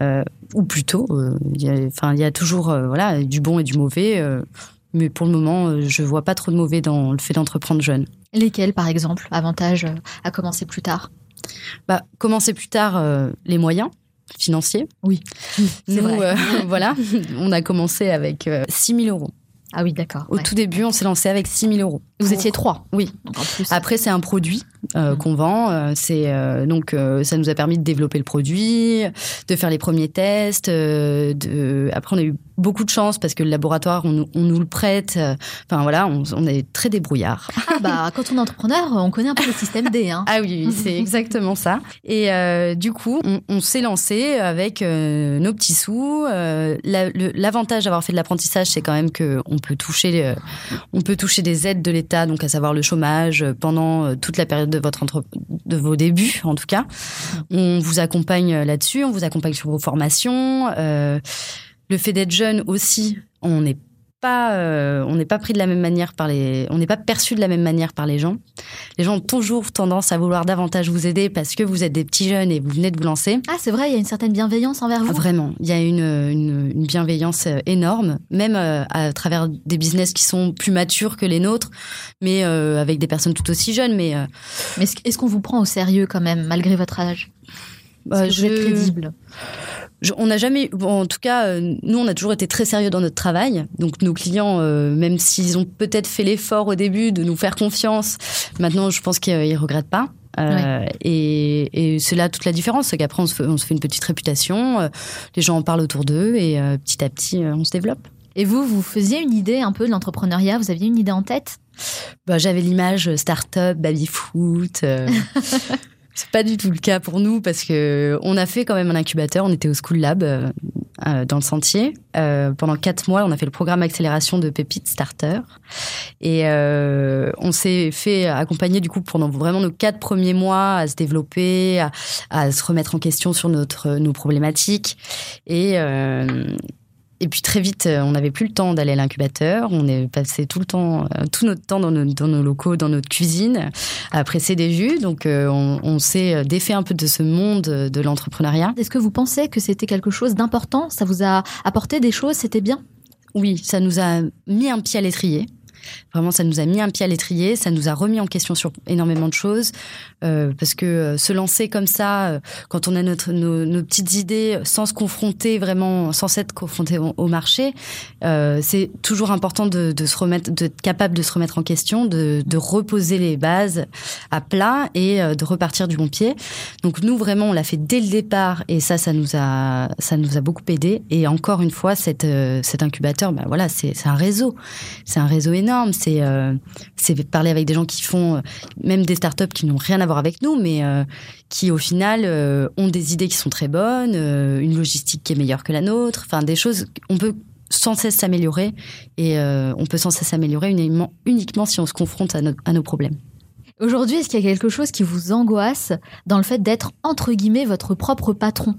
Speaker 20: Euh, ou plutôt, euh, il y a- enfin, il y a toujours euh, voilà, du bon et du mauvais. mais pour le moment, je vois pas trop de mauvais dans le fait d'entreprendre jeune.
Speaker 1: Lesquels, par exemple, avantages à commencer plus tard?
Speaker 20: Bah, commencer plus tard, les moyens financiers.
Speaker 1: Oui, c'est
Speaker 20: Nous,
Speaker 1: vrai.
Speaker 20: voilà, on a commencé avec euh, 6 000 euros.
Speaker 1: Ah oui, d'accord.
Speaker 20: Au tout début, on s'est lancé avec 6 000 euros.
Speaker 1: Vous étiez trois.
Speaker 20: Oui.
Speaker 1: Donc en plus,
Speaker 20: Après, c'est un produit euh, qu'on vend. euh, c'est euh, donc euh, ça nous a permis de développer le produit, de faire les premiers tests. de... Après, on a eu beaucoup de chance parce que le laboratoire, on, nous- on nous le prête. Enfin voilà, on, on est très débrouillard.
Speaker 1: Ah bah, quand on est entrepreneur, on connaît un peu le système D. Hein.
Speaker 20: Ah oui, oui, c'est exactement ça. Et du coup, on, on s'est lancé avec nos petits sous. La- L'avantage d'avoir fait de l'apprentissage, c'est quand même que on peut toucher, on peut toucher des aides de l'État, donc à savoir le chômage pendant toute la période de votre de vos débuts, en tout cas. On vous accompagne là-dessus, on vous accompagne sur vos formations. Euh, le fait d'être jeune aussi, on est pas, euh, on n'est pas pris de la même manière par les, on n'est pas perçu de la même manière par les gens. Les gens ont toujours tendance à vouloir davantage vous aider parce que vous êtes des petits jeunes et vous venez de vous lancer.
Speaker 1: Ah, c'est vrai, il y a une certaine bienveillance envers vous?
Speaker 20: Vraiment, il y a une, une, une bienveillance euh, énorme, même euh, à travers des business qui sont plus matures que les nôtres, mais euh, avec des personnes tout aussi jeunes. Mais,
Speaker 1: Mais est-ce qu'on vous prend au sérieux quand même, malgré votre âge?
Speaker 20: Bah,
Speaker 1: Est-ce que vous êtes crédible?
Speaker 20: Je- on n'a jamais, bon, en tout cas, euh, nous, on a toujours été très sérieux dans notre travail. Donc, nos clients, euh, même s'ils ont peut-être fait l'effort au début de nous faire confiance, maintenant, je pense qu'ils ne regrettent pas. Euh, Et, et c'est là toute la différence, c'est qu'après, on, se fait- on se fait une petite réputation, euh, les gens en parlent autour d'eux et euh, petit à petit, euh, on se développe.
Speaker 1: Et vous, vous faisiez une idée un peu de l'entrepreneuriat? Vous aviez une idée en tête?
Speaker 20: Bah, J'avais l'image start-up, baby-foot. C'est pas du tout le cas pour nous parce que on a fait quand même un incubateur. On était au School Lab euh, euh, dans le Sentier Euh, pendant quatre mois. On a fait le programme accélération de Pépite Starter et on s'est fait accompagner du coup pendant vraiment nos quatre premiers mois à se développer, à, à se remettre en question sur notre nos problématiques et et puis très vite, euh, on n'avait plus le temps d'aller à l'incubateur. On est passé tout le temps, euh, tout notre temps dans nos, dans nos locaux, dans notre cuisine, à presser des jus. Donc, euh, on, on s'est défait un peu de ce monde de l'entrepreneuriat.
Speaker 1: Est-ce que vous pensez que c'était quelque chose d'important? Ça vous a apporté des choses? C'était bien?
Speaker 20: Oui, ça nous a mis un pied à l'étrier. Vraiment, ça nous a mis un pied à l'étrier, ça nous a remis en question sur énormément de choses, euh, parce que euh, se lancer comme ça, euh, quand on a notre, nos, nos petites idées, sans se confronter vraiment, sans s'être confronté au, marché, euh, c'est toujours important de, de se remettre, d'être capable de se remettre en question, de, de reposer les bases à plat et de repartir du bon pied. Donc nous, vraiment, on l'a fait dès le départ, et ça, ça nous a, ça nous a beaucoup aidé. Et encore une fois, cette, cet incubateur, ben voilà, c'est un réseau, c'est un réseau énorme. C'est euh, c'est parler avec des gens qui font euh, même des startups qui n'ont rien à voir avec nous, mais euh, qui au final euh, ont des idées qui sont très bonnes, une logistique qui est meilleure que la nôtre, enfin des choses. On peut sans cesse s'améliorer et on peut sans cesse s'améliorer uniquement, uniquement si on se confronte à, nos- à nos problèmes.
Speaker 1: Aujourd'hui, est-ce qu'il y a quelque chose qui vous angoisse dans le fait d'être, entre guillemets, votre propre patron?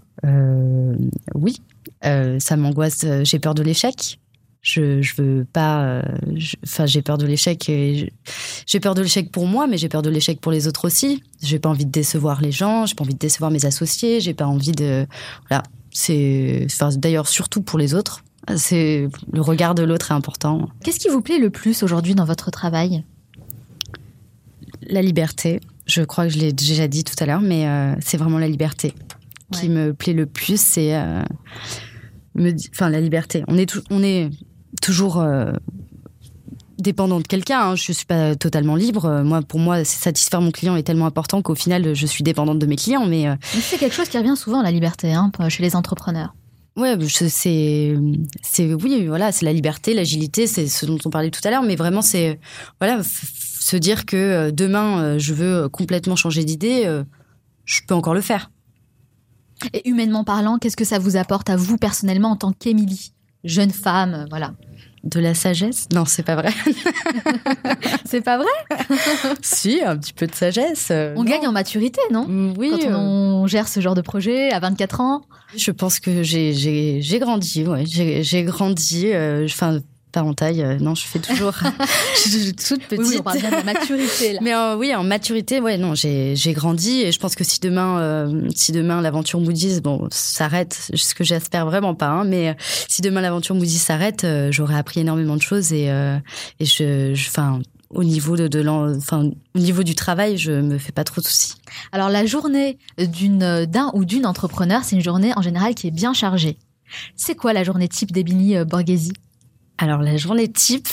Speaker 20: Oui, ça m'angoisse. J'ai peur de l'échec. Je, je veux pas. euh, Enfin, j'ai peur de l'échec. J'ai peur de l'échec pour moi, mais j'ai peur de l'échec pour les autres aussi. J'ai pas envie de décevoir les gens. J'ai pas envie de décevoir mes associés. J'ai pas envie de. Voilà. C'est. Enfin, d'ailleurs, surtout pour les autres. C'est le regard de l'autre est important.
Speaker 1: Qu'est-ce qui vous plaît le plus aujourd'hui dans votre travail?
Speaker 20: La liberté. Je crois que je l'ai déjà dit tout à l'heure, mais euh, c'est vraiment la liberté qui me plaît le plus. C'est euh, me enfin la liberté. On est on est toujours euh, dépendant de quelqu'un. Hein. Je suis pas totalement libre. Euh, Moi, pour moi, satisfaire mon client est tellement important qu'au final, je suis dépendante de mes clients. Mais euh,
Speaker 1: Mais C'est quelque chose qui revient souvent, la liberté, hein, chez les entrepreneurs.
Speaker 20: Ouais, c'est, c'est, oui, voilà, c'est la liberté, l'agilité, c'est ce dont on parlait tout à l'heure, mais vraiment, c'est, voilà, se dire que euh, demain, je veux complètement changer d'idée, je peux encore le faire.
Speaker 1: Et humainement parlant, qu'est-ce que ça vous apporte à vous personnellement en tant qu'Émilie? Jeune femme, euh, voilà.
Speaker 20: De la sagesse Non, c'est pas vrai.
Speaker 1: c'est pas vrai?
Speaker 20: Si, un petit peu de sagesse. euh,
Speaker 1: On gagne en maturité, non?
Speaker 20: Oui.
Speaker 1: Quand
Speaker 20: euh,
Speaker 1: on gère ce genre de projet à 24 ans?
Speaker 20: Je pense que j'ai, grandi, ouais, j'ai, grandi, euh, enfin, pas en taille, euh, non, je fais toujours, je suis toute petite.
Speaker 1: Oui, on parle bien de la maturité, là.
Speaker 20: Mais euh, oui, en maturité, ouais, non, j'ai, j'ai grandi et je pense que si demain, euh, si demain l'aventure Moody's, bon, s'arrête, ce que j'espère vraiment pas, hein, mais euh, si demain l'aventure Moody's s'arrête, euh, j'aurai appris énormément de choses et, et je, enfin, au niveau de, de l'en- enfin, au niveau du travail, je me fais pas trop de soucis.
Speaker 1: Alors la journée d'une d'un ou d'une entrepreneur, c'est une journée en général qui est bien chargée. C'est quoi la journée type d'Emily euh, Borghesi?
Speaker 20: Alors la journée type,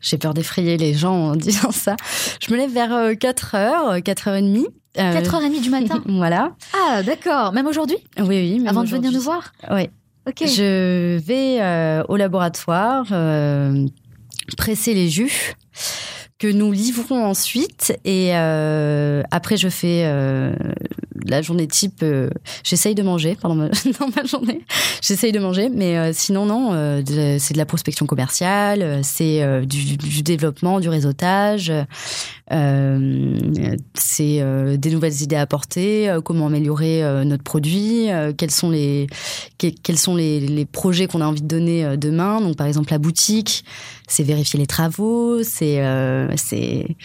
Speaker 20: j'ai peur d'effrayer les gens en disant ça. Je me lève vers 4h, 4h30.
Speaker 1: 4h30 du matin
Speaker 20: Voilà.
Speaker 1: Ah d'accord, même aujourd'hui?
Speaker 20: Oui, oui. même
Speaker 1: Avant de venir nous voir?
Speaker 20: Oui.
Speaker 1: Ok.
Speaker 20: Je vais euh, au laboratoire euh, presser les jus que nous livrons ensuite et euh, après je fais euh, la journée type, euh, j'essaye de manger pendant ma, dans ma journée. J'essaye de manger, mais sinon non, c'est de la prospection commerciale, c'est du, développement, du réseautage, c'est des nouvelles idées à apporter, comment améliorer notre produit, quels sont les que- quels sont les, projets qu'on a envie de donner demain. Donc par exemple la boutique, c'est vérifier les travaux, c'est euh, c'est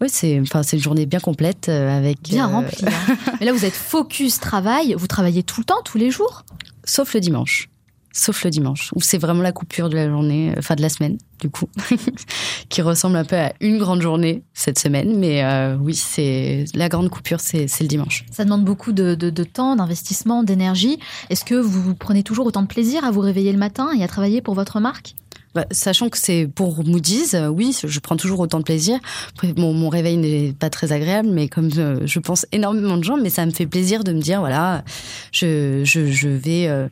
Speaker 20: ouais c'est enfin c'est une journée bien complète euh, avec
Speaker 1: Bien
Speaker 20: euh,
Speaker 1: rempli. hein. Mais là, vous êtes focus travail. Vous travaillez tout le temps, tous les jours?
Speaker 20: Sauf le dimanche. Sauf le dimanche, où c'est vraiment la coupure de la journée, enfin de la semaine, du coup, qui ressemble un peu à une grande journée cette semaine. Mais oui, c'est la grande coupure, c'est le dimanche.
Speaker 1: Ça demande beaucoup de, de- de temps, d'investissement, d'énergie. Est-ce que vous prenez toujours autant de plaisir à vous réveiller le matin et à travailler pour votre marque?
Speaker 20: Bah, sachant que c'est pour Moody's, euh, oui, je prends toujours autant de plaisir. Après, bon, mon réveil n'est pas très agréable, mais comme euh, je pense énormément de gens, mais ça me fait plaisir de me dire, voilà, je, je, je vais, euh,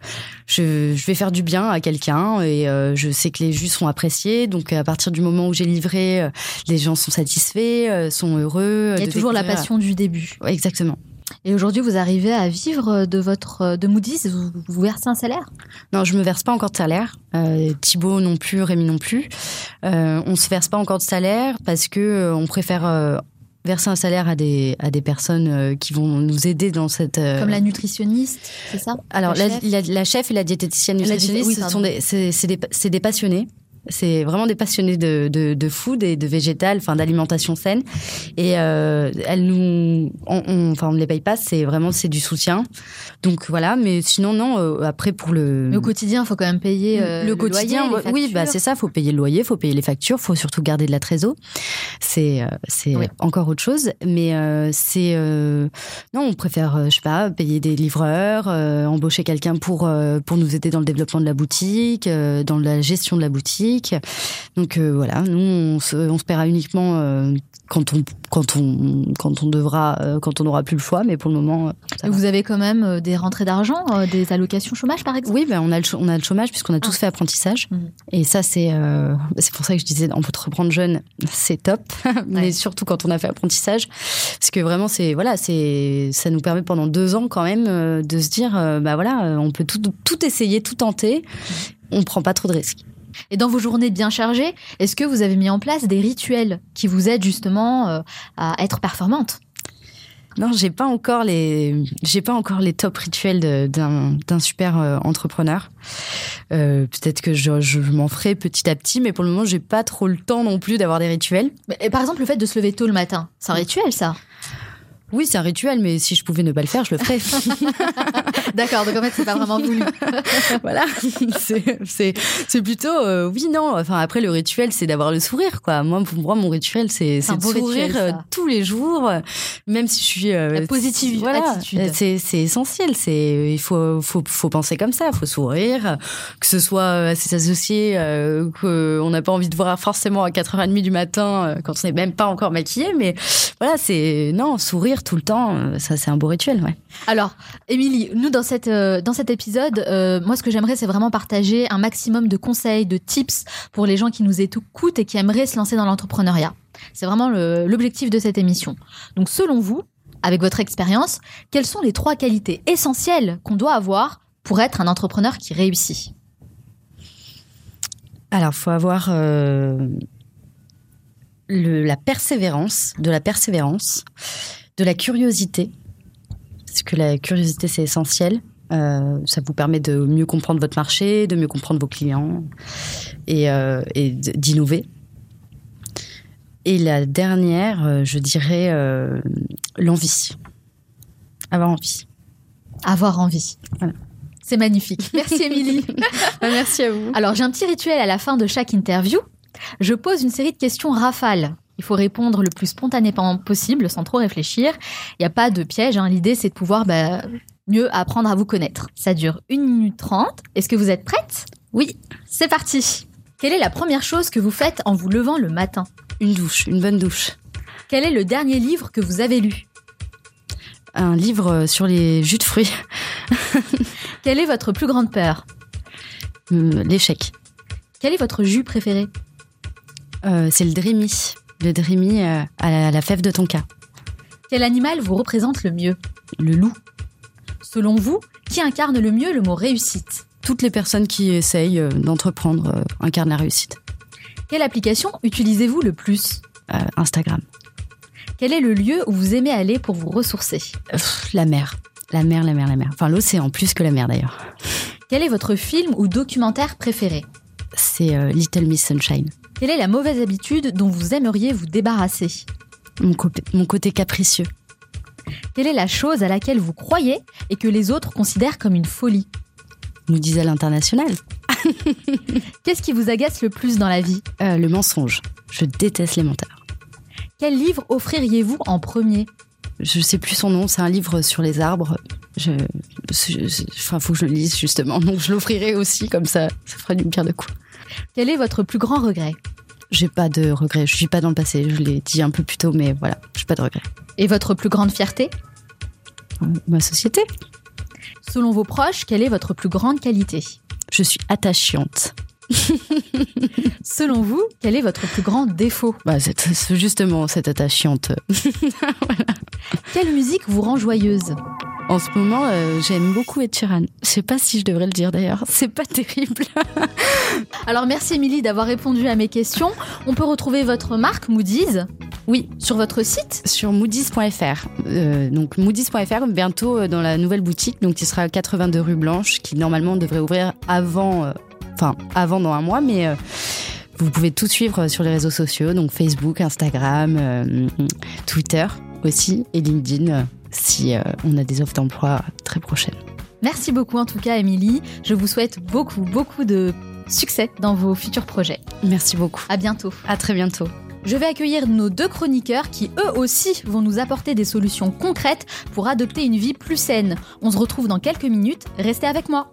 Speaker 20: je, je vais faire du bien à quelqu'un et je sais que les jus sont appréciés. Donc, à partir du moment où j'ai livré, les gens sont satisfaits, sont heureux.
Speaker 1: Il y a toujours la passion du début.
Speaker 20: Ouais, Exactement.
Speaker 1: Et aujourd'hui, vous arrivez à vivre de votre de Moody's Vous, vous versez un salaire?
Speaker 20: Non, je me verse pas encore de salaire. Euh, Thibaut non plus, Rémi non plus. Euh, on se verse pas encore de salaire parce que euh, on préfère euh, verser un salaire à des à des personnes euh, qui vont nous aider dans cette. euh,
Speaker 1: Comme la nutritionniste, c'est ça?
Speaker 20: Alors
Speaker 1: La
Speaker 20: la,
Speaker 1: chef?
Speaker 20: la- la chef et la diététicienne nutritionniste,
Speaker 1: oui,
Speaker 20: ce
Speaker 1: pardon.
Speaker 20: sont des c'est des c'est des passionnés. C'est vraiment des passionnés de, de, de food et de végétal, enfin d'alimentation saine. Et euh, elles nous, on, on- enfin on ne les paye pas, c'est vraiment c'est du soutien. Donc voilà, mais sinon non. euh, après pour le
Speaker 1: au quotidien, il faut quand même payer euh,
Speaker 20: le, quotidien,
Speaker 1: loyer,
Speaker 20: oui, bah c'est ça. Faut payer le loyer, faut payer les factures, faut surtout garder de la trésor. C'est euh, c'est encore autre chose, mais euh, c'est euh, non, on préfère, euh, je sais pas, payer des livreurs, euh, embaucher quelqu'un pour euh, pour nous aider dans le développement de la boutique, euh, dans la gestion de la boutique. Donc euh, voilà, nous on se, on se paiera uniquement euh, quand on quand on quand on devra euh, quand on n'aura plus le choix, mais pour le moment. ça
Speaker 1: Et
Speaker 20: va.
Speaker 1: Vous avez quand même des rentrées d'argent, des allocations chômage par exemple?
Speaker 20: Oui, ben on a le ch- on a le chômage puisqu'on a
Speaker 1: Ah.
Speaker 20: tous fait apprentissage.
Speaker 1: Mmh.
Speaker 20: Et ça c'est euh, c'est pour ça que je disais entreprendre jeune, c'est top, mais surtout quand on a fait apprentissage parce que vraiment c'est voilà, c'est ça nous permet pendant deux ans quand même de se dire bah voilà, on peut tout tout essayer, tout tenter. On prend pas trop de risques.
Speaker 1: Et dans vos journées bien chargées, est-ce que vous avez mis en place des rituels qui vous aident justement euh, à être performante?
Speaker 20: Non, j'ai pas encore les, j'ai pas encore les top rituels d'un super euh, entrepreneur. Euh, Peut-être que je, je m'en ferai petit à petit, mais pour le moment, j'ai pas trop le temps non plus d'avoir des rituels.
Speaker 1: Et Par exemple, le fait de se lever tôt le matin, c'est un rituel ça?
Speaker 20: Oui, c'est un rituel, mais si je pouvais ne pas le faire, je le ferais.
Speaker 1: D'accord, donc en fait, c'est pas vraiment voulu.
Speaker 20: voilà, c'est plutôt euh, oui non. Enfin après le rituel, c'est d'avoir le sourire quoi. Moi pour moi mon rituel c'est de sourire
Speaker 1: rituel,
Speaker 20: euh, tous les jours, euh, même si je suis euh,
Speaker 1: La positive
Speaker 20: voilà, euh, C'est essentiel. C'est il faut faut faut penser comme ça. Faut sourire, que ce soit à ses associés euh, qu'on n'a pas envie de voir forcément à 4h30 du matin quand on n'est même pas encore maquillé. Mais voilà, c'est non sourire tout le temps. euh, Ça c'est un beau rituel. Ouais.
Speaker 1: Alors, Émilie, nous dans cette euh, dans cet épisode, euh, moi ce que j'aimerais c'est vraiment partager un maximum de conseils, de tips pour les gens qui nous écoutent et qui aimeraient se lancer dans l'entrepreneuriat. C'est vraiment l'objectif de cette émission. Donc selon vous, avec votre expérience, quelles sont les trois qualités essentielles qu'on doit avoir pour être un entrepreneur qui réussit?
Speaker 20: Alors, faut avoir euh, le- la persévérance, de la persévérance, de la curiosité, parce que la curiosité c'est essentiel. Euh, ça vous permet de mieux comprendre votre marché, de mieux comprendre vos clients et, euh, et d'innover. Et la dernière, euh, je dirais euh, l'envie. Avoir envie.
Speaker 1: Avoir envie. C'est magnifique. Merci Émilie.
Speaker 20: Merci à vous.
Speaker 1: Alors j'ai un petit rituel à la fin de chaque interview. Je pose une série de questions rafales. Il faut répondre le plus spontanément possible, sans trop réfléchir. Il n'y a pas de piège. hein. L'idée, c'est de pouvoir bah, mieux apprendre à vous connaître. Ça dure 1 minute 30. Est-ce que vous êtes prête?
Speaker 20: Oui.
Speaker 1: C'est parti. Quelle est la première chose que vous faites en vous levant le matin?
Speaker 20: Une douche, une bonne douche.
Speaker 1: Quel est le dernier livre que vous avez lu?
Speaker 20: Un livre euh, sur les jus de fruits.
Speaker 1: Quelle est votre plus grande peur?
Speaker 20: Euh, L'échec.
Speaker 1: Quel est votre jus préféré?
Speaker 20: Euh, c'est le Dreamy. Le Dreamy euh, à la, à la fève de tonka.
Speaker 1: Quel animal vous représente le mieux?
Speaker 20: Le loup.
Speaker 1: Selon vous, qui incarne le mieux le mot réussite?
Speaker 20: Toutes les personnes qui essayent euh, d'entreprendre euh, incarnent la réussite.
Speaker 1: Quelle application utilisez-vous le plus?
Speaker 20: Euh, Instagram.
Speaker 1: Quel est le lieu où vous aimez aller pour vous ressourcer?
Speaker 20: Pff, la mer. La mer, la mer, la mer. Enfin, l'océan, plus que la mer d'ailleurs.
Speaker 1: Quel est votre film ou documentaire préféré?
Speaker 20: C'est euh, Little Miss Sunshine.
Speaker 1: Quelle est la mauvaise habitude dont vous aimeriez vous débarrasser
Speaker 20: Mon, côté capricieux.
Speaker 1: Quelle est la chose à laquelle vous croyez et que les autres considèrent comme une folie
Speaker 20: Nous disent à l'international.
Speaker 1: Qu'est-ce qui vous agace le plus dans la vie
Speaker 20: Euh, le mensonge. Je déteste les menteurs.
Speaker 1: Quel livre offririez-vous en premier
Speaker 20: Je sais plus son nom, c'est un livre sur les arbres. Je, je- je- enfin, faut que je le lise justement, donc je l'offrirai aussi, comme ça, ça fera du bien de coup.
Speaker 1: Quel est votre plus grand regret
Speaker 20: J'ai pas de regrets, je suis pas dans le passé, je l'ai dit un peu plus tôt, mais voilà, j'ai pas de regrets.
Speaker 1: Et votre plus grande fierté?
Speaker 20: Euh, Ma société.
Speaker 1: Selon vos proches, quelle est votre plus grande qualité?
Speaker 20: Je suis attachante.
Speaker 1: Selon vous, quel est votre plus grand défaut?
Speaker 20: Bah, c'est justement cette attachante.
Speaker 1: Quelle musique vous rend joyeuse?
Speaker 20: En ce moment, euh, j'aime beaucoup Ed Sheeran. Je sais pas si je devrais le dire d'ailleurs, c'est pas terrible.
Speaker 1: Alors merci Émilie d'avoir répondu à mes questions. On peut retrouver votre marque Moody's?
Speaker 20: Oui,
Speaker 1: sur votre site?
Speaker 20: Sur moodys.fr. Euh, donc moodys.fr bientôt euh, dans la nouvelle boutique, donc qui sera à 82 rue Blanche, qui normalement devrait ouvrir avant, euh, enfin avant dans un mois, mais euh, vous pouvez tout suivre sur les réseaux sociaux, donc Facebook, Instagram, euh, Twitter aussi et LinkedIn euh, si euh, on a des offres d'emploi très prochaines.
Speaker 1: Merci beaucoup en tout cas Émilie. Je vous souhaite beaucoup, beaucoup de succès dans vos futurs projets.
Speaker 20: Merci beaucoup.
Speaker 1: À bientôt.
Speaker 20: À très bientôt.
Speaker 1: Je vais accueillir nos deux chroniqueurs qui eux aussi vont nous apporter des solutions concrètes pour adopter une vie plus saine. On se retrouve dans quelques minutes, restez avec moi.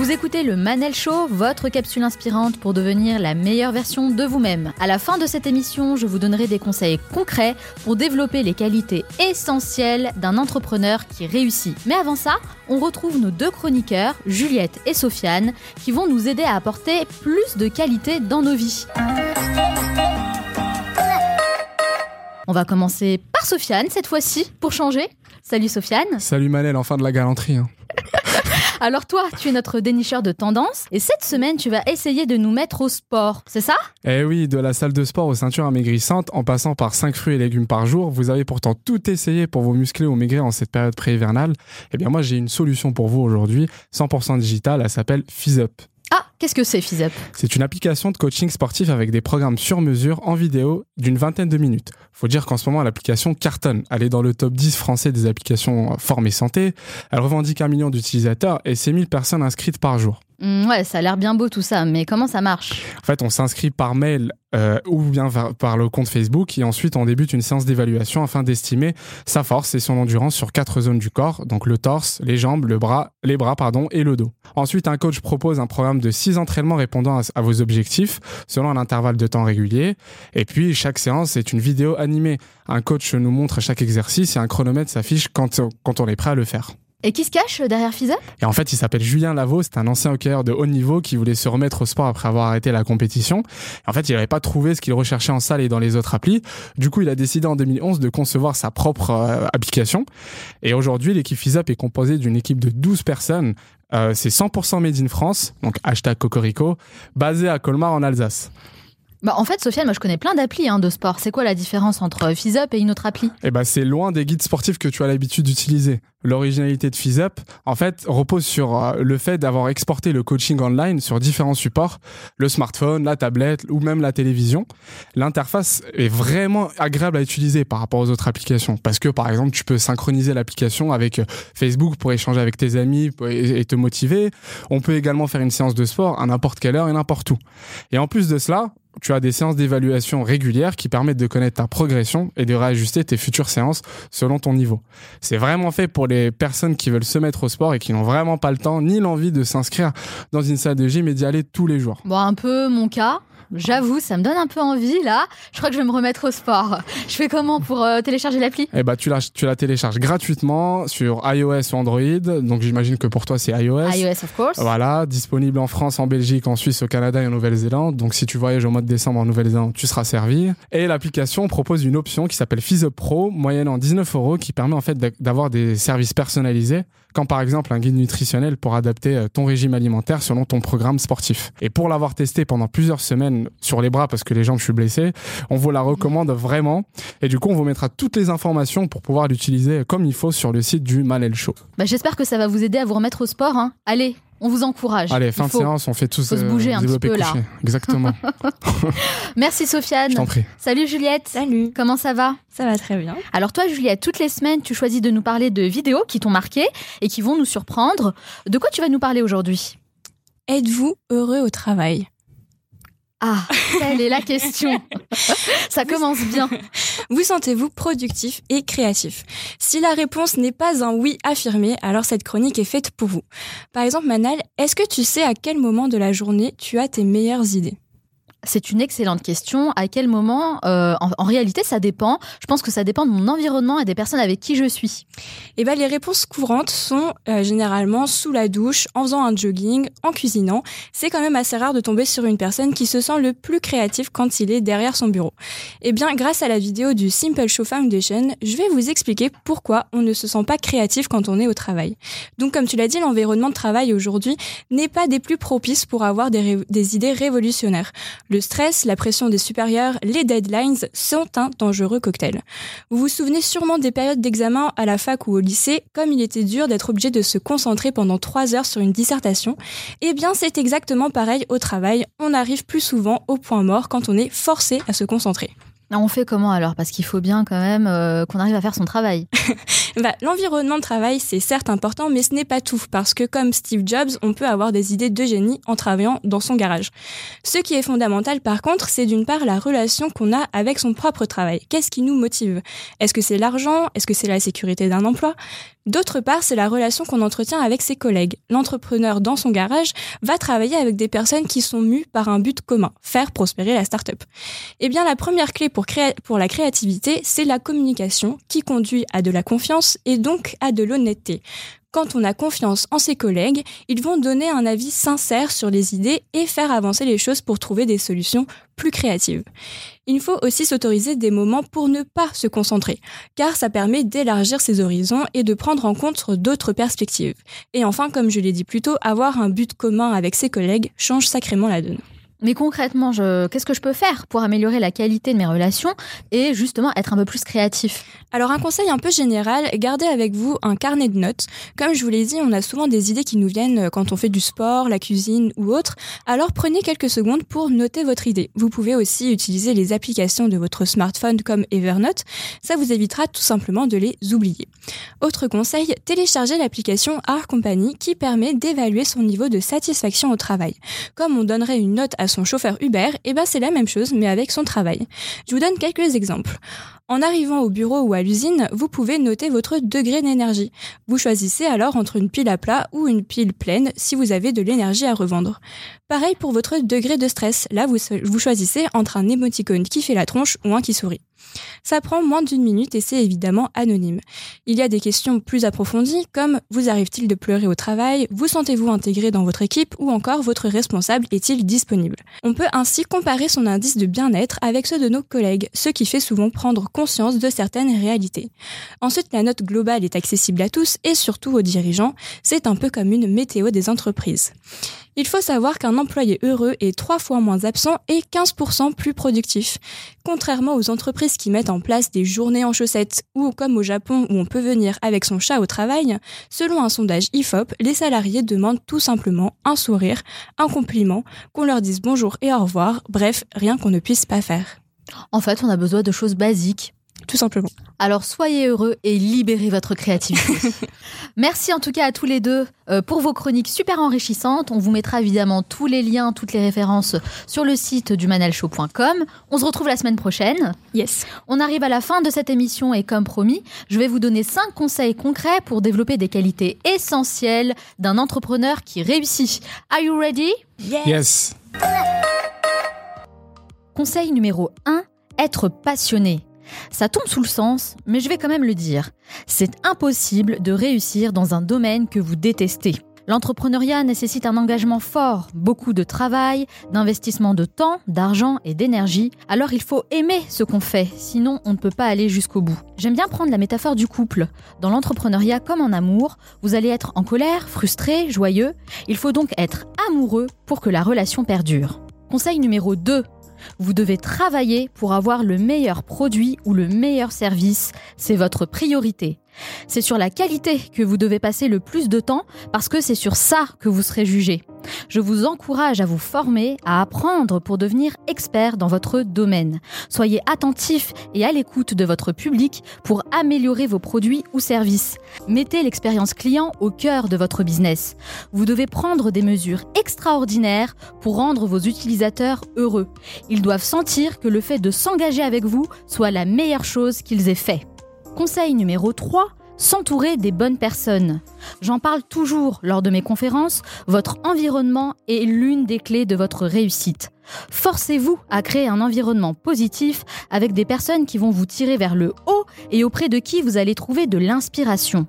Speaker 1: Vous écoutez le Manel Show, votre capsule inspirante pour devenir la meilleure version de vous-même. À la fin de cette émission, je vous donnerai des conseils concrets pour développer les qualités essentielles d'un entrepreneur qui réussit. Mais avant ça, on retrouve nos deux chroniqueurs, Juliette et Sofiane, qui vont nous aider à apporter plus de qualité dans nos vies. On va commencer par Sofiane cette fois-ci, pour changer. Salut Sofiane.
Speaker 11: Salut Manel, enfin de la galanterie. hein.
Speaker 1: Alors toi, tu es notre dénicheur de tendances et cette semaine, tu vas essayer de nous mettre au sport, c'est ça?
Speaker 11: Eh oui, de la salle de sport aux ceintures amaigrissantes, en passant par 5 fruits et légumes par jour, vous avez pourtant tout essayé pour vous muscler ou maigrir en cette période pré-hivernale. Eh bien moi, j'ai une solution pour vous aujourd'hui, 100% digitale, elle s'appelle FizzUp.
Speaker 1: Ah, qu'est-ce que c'est FizzUp
Speaker 11: C'est une application de coaching sportif avec des programmes sur mesure en vidéo d'une vingtaine de minutes. Faut dire qu'en ce moment, l'application cartonne. Elle est dans le top 10 français des applications forme et santé. Elle revendique un million d'utilisateurs et c'est 1000 personnes inscrites par jour.
Speaker 1: Hmm, Ouais, ça a l'air bien beau tout ça, mais comment ça marche?
Speaker 11: En fait, on s'inscrit par mail euh, ou bien par le compte Facebook et ensuite on débute une séance d'évaluation afin d'estimer sa force et son endurance sur quatre zones du corps, donc le torse, les jambes, le bras, les bras pardon, et le dos. Ensuite, un coach propose un programme de six entraînements répondant à, à vos objectifs selon un intervalle de temps régulier. Et puis, chaque séance est une vidéo animée. Un coach nous montre chaque exercice et un chronomètre s'affiche quand, quand on est prêt à le faire.
Speaker 1: Et qui se cache derrière FizzUp
Speaker 11: Et en fait, il s'appelle Julien Lavaux, c'est un ancien hockeyeur de haut niveau qui voulait se remettre au sport après avoir arrêté la compétition. En fait, il n'avait pas trouvé ce qu'il recherchait en salle et dans les autres applis. Du coup, il a décidé en 2011 de concevoir sa propre euh, application. Et aujourd'hui, l'équipe FizzUp est composée d'une équipe de 12 personnes. Euh, c'est 100% made in France, donc hashtag Cocorico, basé à Colmar en Alsace.
Speaker 1: Bah en fait, Sofiane, moi je connais plein d'applis hein, de sport. C'est quoi la différence entre FizzUp et une autre appli?
Speaker 11: Eh ben, c'est loin des guides sportifs que tu as l'habitude d'utiliser. L'originalité de FizzUp, en fait, repose sur euh, le fait d'avoir exporté le coaching online sur différents supports, le smartphone, la tablette ou même la télévision. L'interface est vraiment agréable à utiliser par rapport aux autres applications parce que, par exemple, tu peux synchroniser l'application avec euh, Facebook pour échanger avec tes amis et te motiver. On peut également faire une séance de sport à n'importe quelle heure et n'importe où. Et en plus de cela, tu as des séances d'évaluation régulières qui permettent de connaître ta progression et de réajuster tes futures séances selon ton niveau. C'est vraiment fait pour les personnes qui veulent se mettre au sport et qui n'ont vraiment pas le temps ni l'envie de s'inscrire dans une salle de gym et d'y aller tous les jours.
Speaker 1: Bon, un peu mon cas. J'avoue, ça me donne un peu envie là. Je crois que je vais me remettre au sport. Je fais comment pour euh, télécharger l'appli?
Speaker 11: Eh bah, tu la, tu la télécharges gratuitement sur iOS ou Android. Donc, j'imagine que pour toi, c'est iOS.
Speaker 1: iOS, of course.
Speaker 11: Voilà, disponible en France, en Belgique, en Suisse, au Canada et en Nouvelle-Zélande. Donc, si tu voyages au mois de décembre en Nouvelle-Zélande, tu seras servi. Et l'application propose une option qui s'appelle FizzUp Pro, moyennant 19 euros, qui permet en fait d'a- d'avoir des services personnalisés, comme par exemple un guide nutritionnel pour adapter euh, ton régime alimentaire selon ton programme sportif. Et pour l'avoir testé pendant plusieurs semaines sur les bras parce que les jambes je suis blessé, on vous la recommande vraiment. Et du coup, on vous mettra toutes les informations pour pouvoir l'utiliser comme il faut sur le site du Manel Show.
Speaker 1: Bah, J'espère que ça va vous aider à vous remettre au sport. hein. Allez, on vous encourage.
Speaker 11: Allez, fin de séance, on fait tous
Speaker 1: faut se bouger un petit
Speaker 11: développer
Speaker 1: peu, là.
Speaker 11: Exactement.
Speaker 1: Merci Sofiane.
Speaker 11: Je t'en prie.
Speaker 1: Salut Juliette.
Speaker 22: Salut.
Speaker 1: Comment ça va?
Speaker 22: Ça va très bien.
Speaker 1: Alors toi Juliette, toutes les semaines tu choisis de nous parler de vidéos qui t'ont marqué et qui vont nous surprendre. De quoi tu vas nous parler aujourd'hui?
Speaker 22: Êtes-vous heureux au travail?
Speaker 1: Ah, telle est la question. ça commence bien.
Speaker 22: Vous sentez-vous productif et créatif? Si la réponse n'est pas un oui affirmé, alors cette chronique est faite pour vous. Par exemple, Manal, est-ce que tu sais à quel moment de la journée tu as tes meilleures idées?
Speaker 1: C'est une excellente question. À quel moment Euh, en, réalité, ça dépend. Je pense que ça dépend de mon environnement et des personnes avec qui je suis.
Speaker 22: Eh ben, les réponses courantes sont euh, généralement sous la douche, en faisant un jogging, en cuisinant. C'est quand même assez rare de tomber sur une personne qui se sent le plus créatif quand il est derrière son bureau. Eh bien, grâce à la vidéo du Simple Show Foundation, je vais vous expliquer pourquoi on ne se sent pas créatif quand on est au travail. Donc, comme tu l'as dit, l'environnement de travail aujourd'hui n'est pas des plus propices pour avoir des idées révolutionnaires. Le stress, la pression des supérieurs, les deadlines sont un dangereux cocktail. Vous vous souvenez sûrement des périodes d'examen à la fac ou au lycée, comme il était dur d'être obligé de se concentrer pendant trois heures sur une dissertation. Eh bien, c'est exactement pareil au travail. On arrive plus souvent au point mort quand on est forcé à se concentrer.
Speaker 1: On fait comment alors? Parce qu'il faut bien quand même euh, qu'on arrive à faire son travail.
Speaker 22: Bah, L'environnement de travail, c'est certes important, mais ce n'est pas tout, parce que comme Steve Jobs, on peut avoir des idées de génie en travaillant dans son garage. Ce qui est fondamental, par contre, c'est d'une part la relation qu'on a avec son propre travail. Qu'est-ce qui nous motive? Est-ce que c'est l'argent? Est-ce que c'est la sécurité d'un emploi? D'autre part, c'est la relation qu'on entretient avec ses collègues. L'entrepreneur dans son garage va travailler avec des personnes qui sont mues par un but commun, faire prospérer la start-up. Eh bien, la première clé pour, la créativité, c'est la communication qui conduit à de la confiance et donc à de l'honnêteté. Quand on a confiance en ses collègues, ils vont donner un avis sincère sur les idées et faire avancer les choses pour trouver des solutions plus créatives. Il faut aussi s'autoriser des moments pour ne pas se concentrer, car ça permet d'élargir ses horizons et de prendre en compte d'autres perspectives. Et enfin, comme je l'ai dit plus tôt, avoir un but commun avec ses collègues change sacrément la donne.
Speaker 1: Mais concrètement, qu'est-ce que je peux faire pour améliorer la qualité de mes relations et justement être un peu plus créatif?
Speaker 22: Alors un conseil un peu général, gardez avec vous un carnet de notes. Comme je vous l'ai dit, on a souvent des idées qui nous viennent quand on fait du sport, la cuisine ou autre. Alors prenez quelques secondes pour noter votre idée. Vous pouvez aussi utiliser les applications de votre smartphone comme Evernote. Ça vous évitera tout simplement de les oublier. Autre conseil, téléchargez l'application Art Company qui permet d'évaluer son niveau de satisfaction au travail. Comme on donnerait une note à son chauffeur Uber, et ben c'est la même chose mais avec son travail. Je vous donne quelques exemples. En arrivant au bureau ou à l'usine, vous pouvez noter votre degré d'énergie. Vous choisissez alors entre une pile à plat ou une pile pleine si vous avez de l'énergie à revendre. Pareil pour votre degré de stress. Là, vous, vous choisissez entre un émoticône qui fait la tronche ou un qui sourit. Ça prend moins d'une minute et c'est évidemment anonyme. Il y a des questions plus approfondies comme vous arrive-t-il de pleurer au travail, vous sentez-vous intégré dans votre équipe ou encore votre responsable est-il disponible? On peut ainsi comparer son indice de bien-être avec ceux de nos collègues, ce qui fait souvent prendre conscience de certaines réalités. Ensuite, la note globale est accessible à tous et surtout aux dirigeants. C'est un peu comme une météo des entreprises. Il faut savoir qu'un employé heureux est trois fois moins absent et 15% plus productif. Contrairement aux entreprises qui mettent en place des journées en chaussettes ou comme au Japon où on peut venir avec son chat au travail, selon un sondage IFOP, les salariés demandent tout simplement un sourire, un compliment, qu'on leur dise bonjour et au revoir, bref, rien qu'on ne puisse pas faire.
Speaker 1: En fait, on a besoin de choses basiques.
Speaker 22: Tout simplement.
Speaker 1: Alors soyez heureux et libérez votre créativité. Merci en tout cas à tous les deux euh, pour vos chroniques super enrichissantes. On vous mettra évidemment tous les liens, toutes les références sur le site du manalshow.com. On se retrouve la semaine prochaine.
Speaker 22: Yes.
Speaker 1: On arrive à la fin de cette émission et comme promis, je vais vous donner cinq conseils concrets pour développer des qualités essentielles d'un entrepreneur qui réussit. Are you ready?
Speaker 11: Yes.
Speaker 1: Conseil numéro 1, être passionné. Ça tombe sous le sens, mais je vais quand même le dire. C'est impossible de réussir dans un domaine que vous détestez. L'entrepreneuriat nécessite un engagement fort, beaucoup de travail, d'investissement de temps, d'argent et d'énergie. Alors il faut aimer ce qu'on fait, sinon on ne peut pas aller jusqu'au bout. J'aime bien prendre la métaphore du couple. Dans l'entrepreneuriat comme en amour, vous allez être en colère, frustré, joyeux. Il faut donc être amoureux pour que la relation perdure. Conseil numéro 2. Vous devez travailler pour avoir le meilleur produit ou le meilleur service. C'est votre priorité. C'est sur la qualité que vous devez passer le plus de temps parce que c'est sur ça que vous serez jugé. Je vous encourage à vous former, à apprendre pour devenir expert dans votre domaine. Soyez attentif et à l'écoute de votre public pour améliorer vos produits ou services. Mettez l'expérience client au cœur de votre business. Vous devez prendre des mesures extraordinaires pour rendre vos utilisateurs heureux. Ils doivent sentir que le fait de s'engager avec vous soit la meilleure chose qu'ils aient fait. Conseil numéro 3, s'entourer des bonnes personnes. J'en parle toujours lors de mes conférences, votre environnement est l'une des clés de votre réussite. Forcez-vous à créer un environnement positif avec des personnes qui vont vous tirer vers le haut et auprès de qui vous allez trouver de l'inspiration.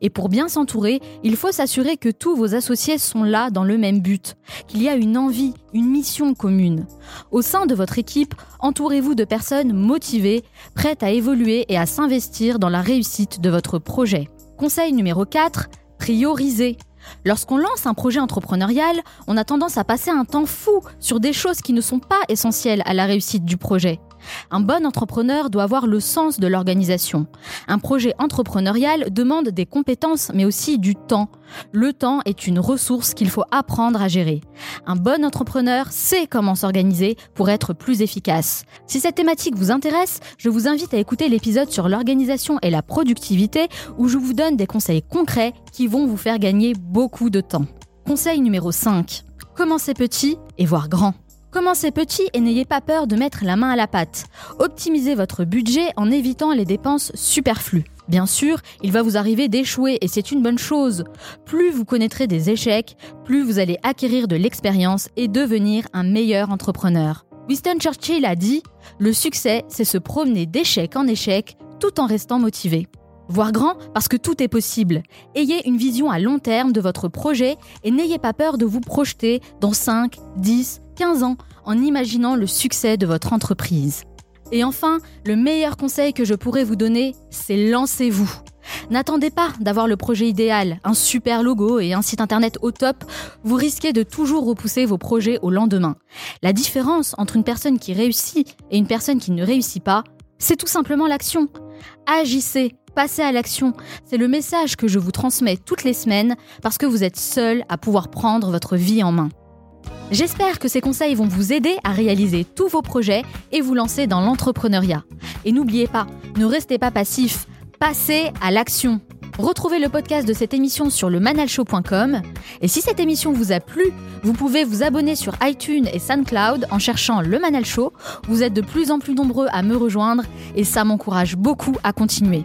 Speaker 1: Et pour bien s'entourer, il faut s'assurer que tous vos associés sont là dans le même but, qu'il y a une envie, une mission commune. Au sein de votre équipe, entourez-vous de personnes motivées, prêtes à évoluer et à s'investir dans la réussite de votre projet. Conseil numéro 4, prioriser. Lorsqu'on lance un projet entrepreneurial, on a tendance à passer un temps fou sur des choses qui ne sont pas essentielles à la réussite du projet. Un bon entrepreneur doit avoir le sens de l'organisation. Un projet entrepreneurial demande des compétences mais aussi du temps. Le temps est une ressource qu'il faut apprendre à gérer. Un bon entrepreneur sait comment s'organiser pour être plus efficace. Si cette thématique vous intéresse, je vous invite à écouter l'épisode sur l'organisation et la productivité où je vous donne des conseils concrets qui vont vous faire gagner beaucoup de temps. Conseil numéro 5. Commencez petit et voir grand. Commencez petit et n'ayez pas peur de mettre la main à la pâte. Optimisez votre budget en évitant les dépenses superflues. Bien sûr, il va vous arriver d'échouer et c'est une bonne chose. Plus vous connaîtrez des échecs, plus vous allez acquérir de l'expérience et devenir un meilleur entrepreneur. Winston Churchill a dit Le succès, c'est se promener d'échec en échec tout en restant motivé. Voir grand parce que tout est possible. Ayez une vision à long terme de votre projet et n'ayez pas peur de vous projeter dans 5, 10, 15 ans en imaginant le succès de votre entreprise. Et enfin, le meilleur conseil que je pourrais vous donner, c'est lancez-vous. N'attendez pas d'avoir le projet idéal, un super logo et un site internet au top. Vous risquez de toujours repousser vos projets au lendemain. La différence entre une personne qui réussit et une personne qui ne réussit pas, c'est tout simplement l'action. Agissez, passez à l'action. C'est le message que je vous transmets toutes les semaines parce que vous êtes seul à pouvoir prendre votre vie en main. J'espère que ces conseils vont vous aider à réaliser tous vos projets et vous lancer dans l'entrepreneuriat. Et n'oubliez pas, ne restez pas passif, passez à l'action. Retrouvez le podcast de cette émission sur le manalshow.com. Et si cette émission vous a plu, vous pouvez vous abonner sur iTunes et SoundCloud en cherchant le Manal Show. Vous êtes de plus en plus nombreux à me rejoindre et ça m'encourage beaucoup à continuer.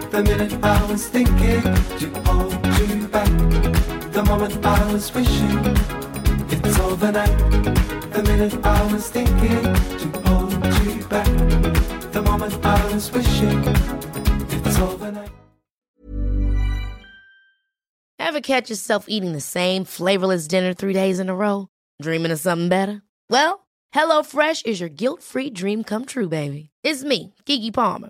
Speaker 23: The minute I was thinking to hold you back. The moment I was wishing it's overnight. The minute I was thinking to hold you back. The moment I was wishing it's overnight.
Speaker 24: Ever catch yourself eating the same flavorless dinner three days in a row? Dreaming of something better? Well, HelloFresh is your guilt free dream come true, baby. It's me, Kiki Palmer.